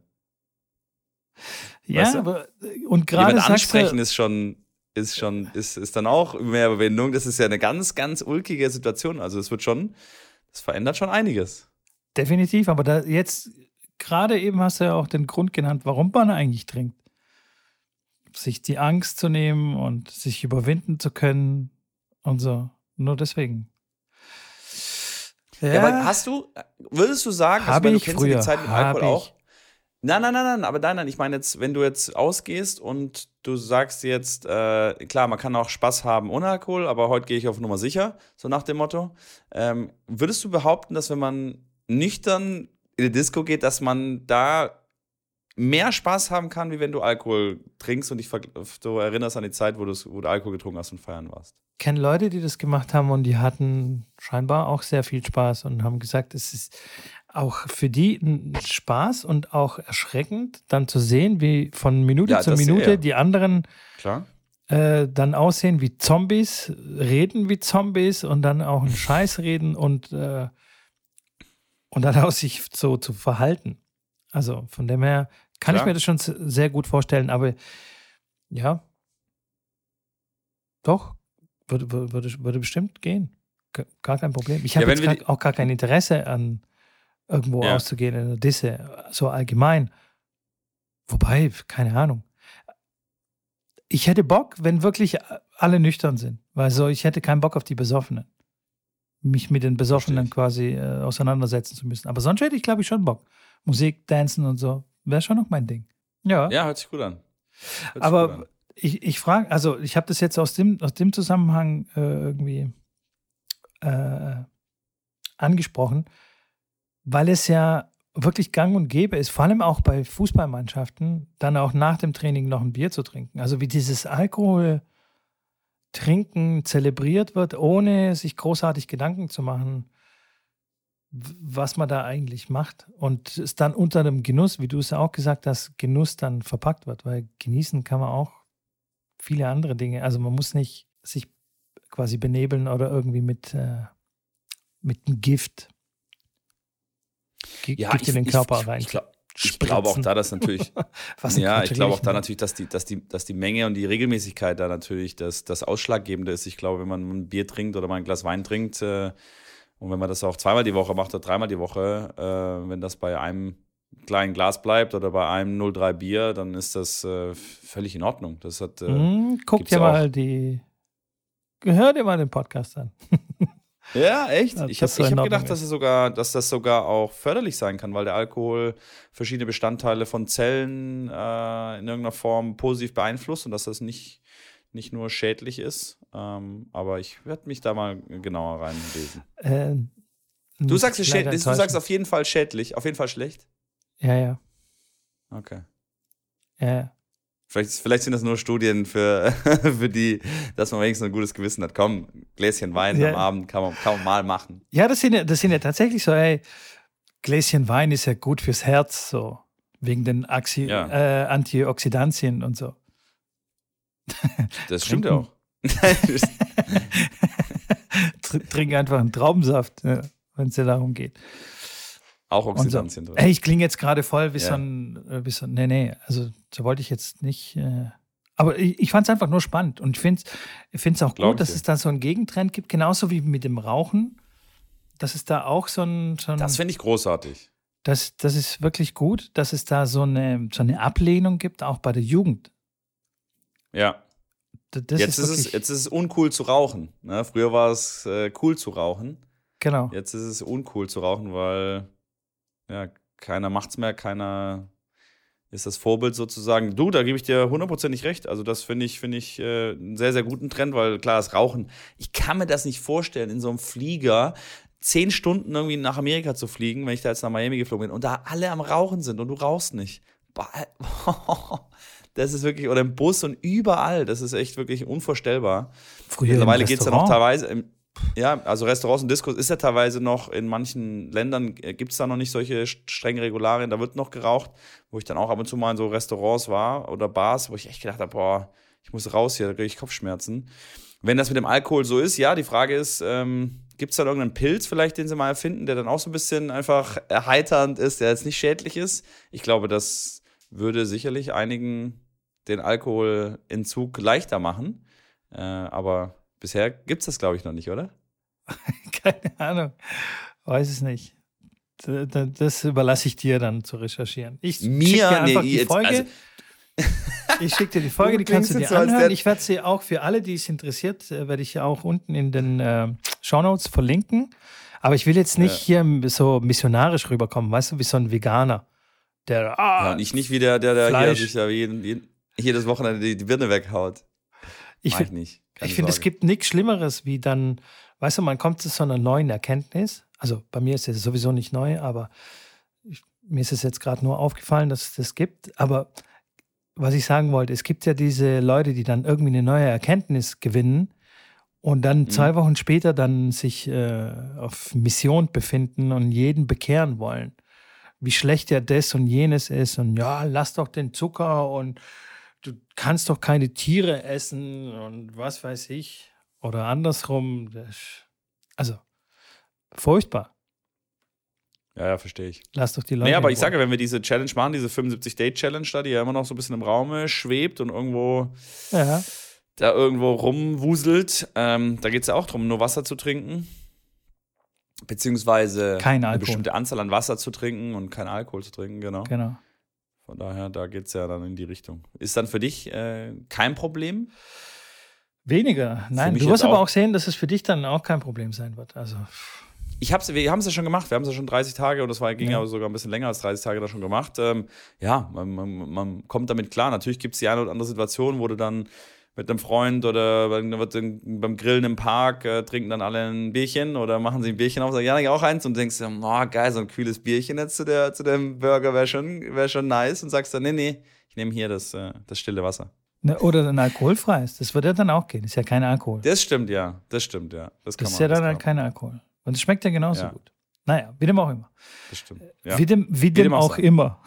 Ja, Weißt du? aber, und gerade ansprechen ist schon, ist schon, ist, ist dann auch mehr Überwindung. Das ist ja eine ganz, ganz ulkige Situation. Also es wird schon, das verändert schon einiges. Definitiv, aber da jetzt gerade eben hast du ja auch den Grund genannt, warum man eigentlich trinkt. Sich die Angst zu nehmen und sich überwinden zu können und so. Nur deswegen. Ja, Ja, aber hast du, würdest du sagen, Hab weil du kennst früher, die Zeit mit Alkohol ich. auch? Nein, nein, nein, nein, aber nein, nein, ich meine jetzt, wenn du jetzt ausgehst und du sagst jetzt, äh, klar, man kann auch Spaß haben ohne Alkohol, aber heute gehe ich auf Nummer sicher, so nach dem Motto. Ähm, würdest du behaupten, dass wenn man nüchtern in die Disco geht, dass man da mehr Spaß haben kann, wie wenn du Alkohol trinkst und dich du erinnerst an die Zeit, wo, wo du Alkohol getrunken hast und feiern warst? kenne Leute, die das gemacht haben und die hatten scheinbar auch sehr viel Spaß und haben gesagt, es ist auch für die ein Spaß und auch erschreckend, dann zu sehen, wie von Minute Ja, zu Minute die anderen äh, dann aussehen wie Zombies, reden wie Zombies und dann auch einen Scheiß reden und, äh, und dann auch sich so zu verhalten. Also von dem her kann Klar. ich mir das schon sehr gut vorstellen, aber ja, doch, würde, würde, würde, bestimmt gehen. Gar kein Problem. Ich Ja, habe wir gar, auch gar kein Interesse an irgendwo Ja. auszugehen in der Disse, so allgemein. Wobei, keine Ahnung. Ich hätte Bock, wenn wirklich alle nüchtern sind. Weil so, ich hätte keinen Bock auf die Besoffenen. Mich mit den Besoffenen quasi äh, auseinandersetzen zu müssen. Aber sonst hätte ich, glaube ich, schon Bock. Musik, Dancen und so. Wäre schon noch mein Ding. Ja. Ja, hört sich gut an. Hört sich gut Aber an. ich, ich frage, also ich habe das jetzt aus dem, aus dem Zusammenhang äh, irgendwie äh, angesprochen, weil es ja wirklich gang und gäbe ist, vor allem auch bei Fußballmannschaften, dann auch nach dem Training noch ein Bier zu trinken. Also wie dieses Alkohol trinken zelebriert wird, ohne sich großartig Gedanken zu machen, was man da eigentlich macht. Und es dann unter dem Genuss, wie du es auch gesagt hast, Genuss dann verpackt wird, weil genießen kann man auch viele andere Dinge. Also man muss nicht sich quasi benebeln oder irgendwie mit, äh, mit einem Gift Gift ja, in den Körper rein. Ich, glaub, ich glaube auch da, dass natürlich. ja, ich glaube auch da natürlich, dass die, dass, die, dass die Menge und die Regelmäßigkeit da natürlich das, das Ausschlaggebende ist. Ich glaube, wenn man ein Bier trinkt oder mal ein Glas Wein trinkt äh, und wenn man das auch zweimal die Woche macht oder dreimal die Woche, äh, wenn das bei einem kleinen Glas bleibt oder bei einem 03 Bier, dann ist das äh, völlig in Ordnung. Das hat. Äh, hm, guck dir mal die. Hör dir mal den Podcast an. Ja, echt? ich habe hab gedacht, dass, es sogar, dass das sogar auch förderlich sein kann, weil der Alkohol verschiedene Bestandteile von Zellen äh, in irgendeiner Form positiv beeinflusst und dass das nicht, nicht nur schädlich ist. Ähm, aber ich werde mich da mal genauer reinlesen. Äh, du sagst, es schädlich, du sagst auf jeden Fall schädlich, auf jeden Fall schlecht. Ja, ja. Okay. Ja. Vielleicht, vielleicht sind das nur Studien für, für die, dass man wenigstens ein gutes Gewissen hat. Komm, Gläschen Wein ja. am Abend kann man, kann man mal machen. Ja, das sind ja, das sind ja tatsächlich so, ey, Gläschen Wein ist ja gut fürs Herz, so. Wegen den Axi ja. äh, Antioxidantien und so. Das stimmt auch. Trink einfach einen Traubensaft, wenn es ja darum geht. Auch Oxidantien so. drin. Ey, ich klinge jetzt gerade voll wie, ja. so ein, äh, wie so ein. Nee, nee, also so wollte ich jetzt nicht. Äh, aber ich, ich fand es einfach nur spannend und ich finde es auch Glaub gut, dass es da so einen Gegentrend gibt, genauso wie mit dem Rauchen. Dass es da auch so ein. So ein das finde ich großartig. Das, das ist wirklich gut, dass es da so eine, so eine Ablehnung gibt, auch bei der Jugend. Ja. Das jetzt, ist, ist es, jetzt ist es uncool zu rauchen. Ne? Früher war es äh, cool zu rauchen. Genau. Jetzt ist es uncool zu rauchen, weil ja, keiner macht's mehr, keiner ist das Vorbild sozusagen. Du, da gebe ich dir hundertprozentig recht. Also das finde ich, finde ich äh, einen sehr, sehr guten Trend, weil klar, das Rauchen, ich kann mir das nicht vorstellen, in so einem Flieger zehn Stunden irgendwie nach Amerika zu fliegen, wenn ich da jetzt nach Miami geflogen bin und da alle am Rauchen sind und du rauchst nicht. Das ist wirklich, oder im Bus und überall, das ist echt wirklich unvorstellbar. Früher Mittlerweile geht es ja noch teilweise, im, ja, also Restaurants und Diskos ist ja teilweise noch, in manchen Ländern äh, gibt es da noch nicht solche strengen Regularien, da wird noch geraucht, wo ich dann auch ab und zu mal in so Restaurants war oder Bars, wo ich echt gedacht habe, boah, ich muss raus hier, da kriege ich Kopfschmerzen. Wenn das mit dem Alkohol so ist, ja, die Frage ist, ähm, gibt es da irgendeinen Pilz vielleicht, den sie mal erfinden, der dann auch so ein bisschen einfach erheiternd ist, der jetzt nicht schädlich ist? Ich glaube, das würde sicherlich einigen den Alkoholentzug leichter machen. Äh, aber Bisher gibt es das, glaube ich, noch nicht, oder? Keine Ahnung. Weiß es nicht. Das überlasse ich dir dann zu recherchieren. Ich Mir dir einfach nee, die Folge. Also ich schicke dir die Folge, die kannst du dir anhören. Ich werde sie auch für alle, die es interessiert, äh, werde ich ja auch unten in den äh, Shownotes verlinken. Aber ich will jetzt nicht ja. hier so missionarisch rüberkommen, weißt du, wie so ein Veganer. Der, ah, ja, ich nicht wie der, der, der hier sich ja jeden, jeden, jedes Wochenende die, die Birne weghaut. Ich, ich nicht. Keine ich finde, es gibt nichts Schlimmeres, wie dann, weißt du, man kommt zu so einer neuen Erkenntnis. Also bei mir ist es sowieso nicht neu, aber ich, mir ist es jetzt gerade nur aufgefallen, dass es das gibt. Aber was ich sagen wollte, es gibt ja diese Leute, die dann irgendwie eine neue Erkenntnis gewinnen und dann mhm. zwei Wochen später dann sich äh, auf Mission befinden und jeden bekehren wollen. Wie schlecht ja das und jenes ist und ja, lass doch den Zucker und du kannst doch keine Tiere essen und was weiß ich. Oder andersrum. Also, furchtbar. Ja, ja, verstehe ich. Lass doch die Leute. Nee, aber ich sage, wenn wir diese Challenge machen, diese 75-Day-Challenge da, die ja immer noch so ein bisschen im Raum schwebt und irgendwo ja. da irgendwo rumwuselt, ähm, da geht es ja auch darum, nur Wasser zu trinken. Beziehungsweise eine bestimmte Anzahl an Wasser zu trinken und keinen Alkohol zu trinken, genau. Genau. Von daher, da geht es ja dann in die Richtung. Ist dann für dich äh, kein Problem? Weniger. Nein, du wirst aber auch sehen, dass es für dich dann auch kein Problem sein wird. Also. Ich hab's, wir haben es ja schon gemacht. Wir haben es ja schon 30 Tage und das war, ging ja. ja sogar ein bisschen länger als 30 Tage da schon gemacht. Ähm, ja, man, man, man, kommt damit klar. Natürlich gibt es die eine oder andere Situation, wo du dann mit einem Freund oder beim Grillen im Park äh, trinken dann alle ein Bierchen oder machen sie ein Bierchen auf, sagen, ja, auch eins und denkst, oh geil, so ein kühles Bierchen jetzt zu, der, zu dem Burger wäre schon, wär schon nice und sagst dann, nee, nee, ich nehme hier das, äh, das stille Wasser. Oder ein alkoholfreies, das würde ja dann auch gehen, ist ja kein Alkohol. Das stimmt, ja, das stimmt, ja. Das, das ist man, ja dann halt kein Alkohol. Und es schmeckt ja genauso ja. gut. Naja, wie dem auch immer. Das stimmt. Ja. Wie, dem, wie, wie dem, dem auch, auch immer.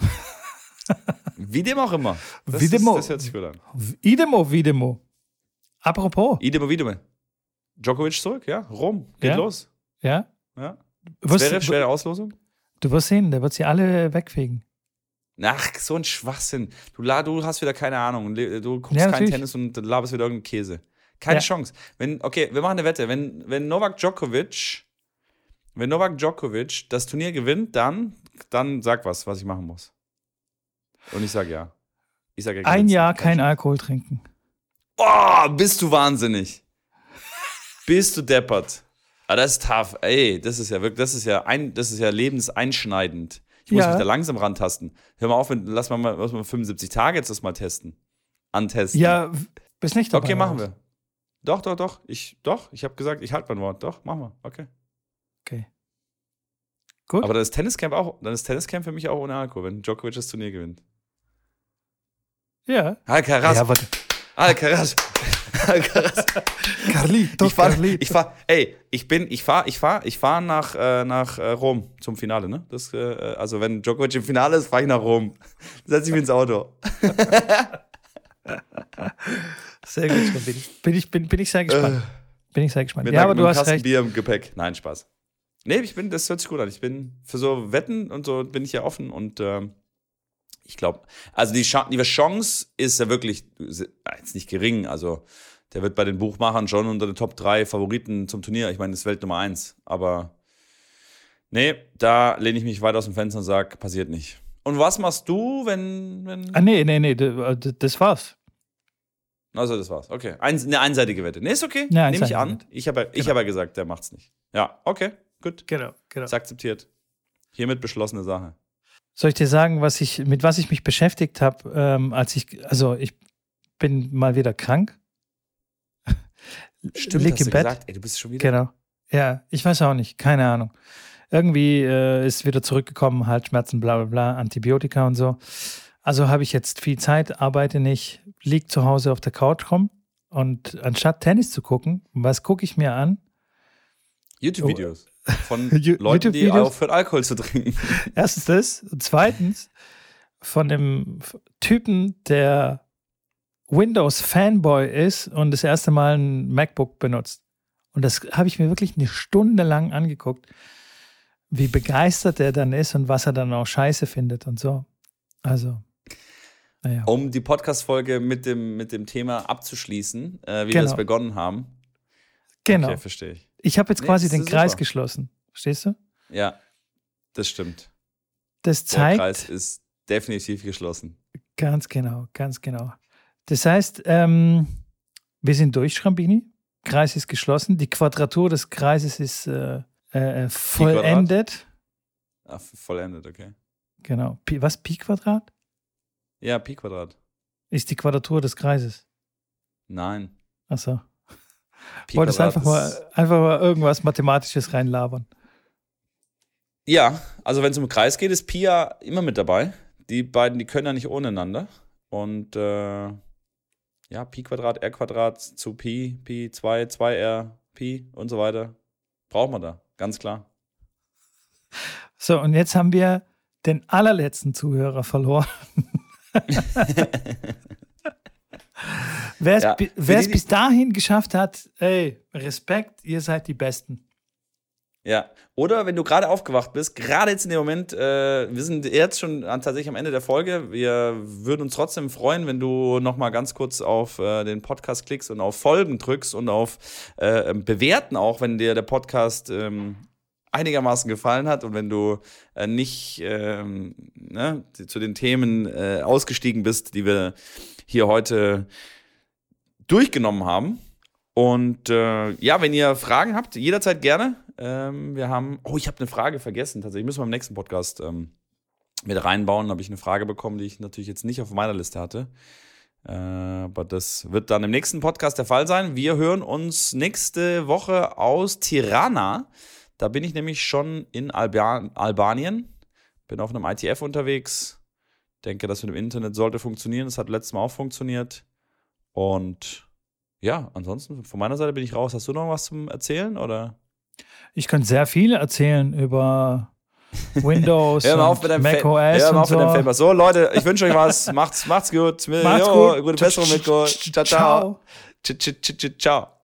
wie dem auch immer. Das, wie dem ist, das hört sich gut an. Idemo, wie demo. Apropos. Idemo Wiedeme. Djokovic zurück, ja. Rom. Geht ja? los. Ja. ja. Wäre schwere Auslosung. Du wirst sehen, der wird sie alle wegfegen. Ach, so ein Schwachsinn. Du, du hast wieder keine Ahnung. Du guckst Ja, kein natürlich. Tennis und laberst wieder irgendeinen Käse. Keine Ja. Chance. Wenn, okay, wir machen eine Wette. Wenn, wenn Novak Djokovic, wenn Novak Djokovic das Turnier gewinnt, dann, dann sag was, was ich machen muss. Und ich sag ja. Ich sag ja Ein Jahr kein Alkohol trinken. Oh, bist du wahnsinnig. bist du deppert. Aber das ist tough. Ey, das ist ja wirklich, das ist ja ein, das ist ja lebenseinschneidend. Ich muss Ja. mich da langsam rantasten. Hör mal auf, lass mal, lass mal 75 Tage jetzt das mal testen. Antesten. Ja, bist nicht dabei. Okay, machen wir. Doch, doch, doch. Ich, doch, ich habe gesagt, ich halte mein Wort. Doch, machen wir. Okay. Okay. Gut. Aber dann ist Tenniscamp auch, dann ist Tenniscamp für mich auch ohne Alkohol, wenn Djokovic das Turnier gewinnt. Ja. Alcaraz, Ja, aber Alcaraz, Alcaraz. Carlito, Ich fahr, ich fahr, ey, ich bin, ich fahr, ich fahr, ich fahr nach, äh, nach äh, Rom zum Finale, ne? Das, äh, also wenn Djokovic im Finale ist, fahr ich nach Rom. Setz ich mich ins Auto. Sehr gut, bin ich, bin ich, bin, bin ich sehr gespannt. bin ich sehr gespannt. Mit Ja, aber mit du hast Kasten recht. Bier im Gepäck. Nein, Spaß. Nee, ich bin, das hört sich gut an. Ich bin für so Wetten und so bin ich ja offen und ähm, ich glaube, also die, die Chance ist ja wirklich se- jetzt nicht gering. Also der wird bei den Buchmachern schon unter den Top 3 Favoriten zum Turnier. Ich meine, das ist Welt Nummer 1. Aber nee, da lehne ich mich weit aus dem Fenster und sage, passiert nicht. Und was machst du, wenn. wenn Ah, nee, nee, nee, d- das war's. also, das war's. Okay. Ein, eine einseitige Wette. Nee, ist okay. Nehme ich an. Ich habe ich Genau. hab ja gesagt, der macht's nicht. Ja, okay. Gut. Genau, genau. Ist akzeptiert. Hiermit beschlossene Sache. Soll ich dir sagen, was ich, mit was ich mich beschäftigt habe, ähm, als ich, also ich bin mal wieder krank. Lieg hast im du Bett. gesagt. Ey, du bist schon wieder. Genau. Ja, ich weiß auch nicht, keine Ahnung. Irgendwie äh, ist wieder zurückgekommen, Halsschmerzen, bla bla bla, Antibiotika und so. Also habe ich jetzt viel Zeit, arbeite nicht, lieg zu Hause auf der Couch rum und anstatt Tennis zu gucken, was gucke ich mir an? YouTube-Videos. Von Leuten, die aufhören, Alkohol zu trinken. Erstens das und zweitens von dem Typen, der Windows-Fanboy ist und das erste Mal ein MacBook benutzt. Und das habe ich mir wirklich eine Stunde lang angeguckt, wie begeistert er dann ist und was er dann auch scheiße findet und so. Also, naja. Um die Podcast-Folge mit dem, mit dem Thema abzuschließen, äh, wie wir Genau. es begonnen haben. genau. Okay, verstehe ich. Ich habe jetzt Nee, quasi den Kreis super. geschlossen. Verstehst du? Ja, das stimmt. Das Der zeigt. Kreis ist definitiv geschlossen. Ganz genau, ganz genau. Das heißt, ähm, wir sind durch, Schrambini. Kreis ist geschlossen. Die Quadratur des Kreises ist äh, äh, vollendet. Ah, vollendet, okay. Genau. Pi, was? Pi-Quadrat? Ja, Pi-Quadrat. Ist die Quadratur des Kreises. Nein. Achso. Pi Wolltest einfach mal, einfach mal irgendwas Mathematisches reinlabern. Ja, also wenn es um Kreis geht, ist Pi ja immer mit dabei. Die beiden, die können ja nicht ohne einander. Und äh, ja, Pi Quadrat, R Quadrat zu Pi, Pi 2, 2R, Pi und so weiter. Braucht man da, ganz klar. So, und jetzt haben wir den allerletzten Zuhörer verloren. Wer es Ja, bi- bis dahin geschafft hat, ey, Respekt, ihr seid die Besten. Ja, oder wenn du gerade aufgewacht bist, gerade jetzt in dem Moment, äh, wir sind jetzt schon an, tatsächlich am Ende der Folge. Wir würden uns trotzdem freuen, wenn du noch mal ganz kurz auf äh, den Podcast klickst und auf Folgen drückst und auf äh, bewerten auch, wenn dir der Podcast ähm, einigermaßen gefallen hat und wenn du äh, nicht ähm, ne, zu den Themen äh, ausgestiegen bist, die wir hier heute durchgenommen haben. Und äh, ja, wenn ihr Fragen habt, jederzeit gerne. Ähm, wir haben, oh, ich habe eine Frage vergessen. Tatsächlich müssen wir im nächsten Podcast ähm, mit reinbauen. Da habe ich eine Frage bekommen, die ich natürlich jetzt nicht auf meiner Liste hatte. Äh, aber das wird dann im nächsten Podcast der Fall sein. Wir hören uns nächste Woche aus Tirana. Da bin ich nämlich schon in Alba Albanien. Bin auf einem ITF unterwegs. Denke, das mit dem Internet sollte funktionieren. Das hat letztes Mal auch funktioniert. Und ja, ansonsten von meiner Seite bin ich raus. Hast du noch was zum Erzählen oder? Ich könnte sehr viel erzählen über Windows Hör mal auf mit deinem Mac Fa- OS Hör mal auf mit deinem so. Fame. So, Leute, ich wünsche euch was. Macht's, macht's gut. Macht's gut. Gute Besserung, Mitko. Ciao, ciao. Ciao. Ciao.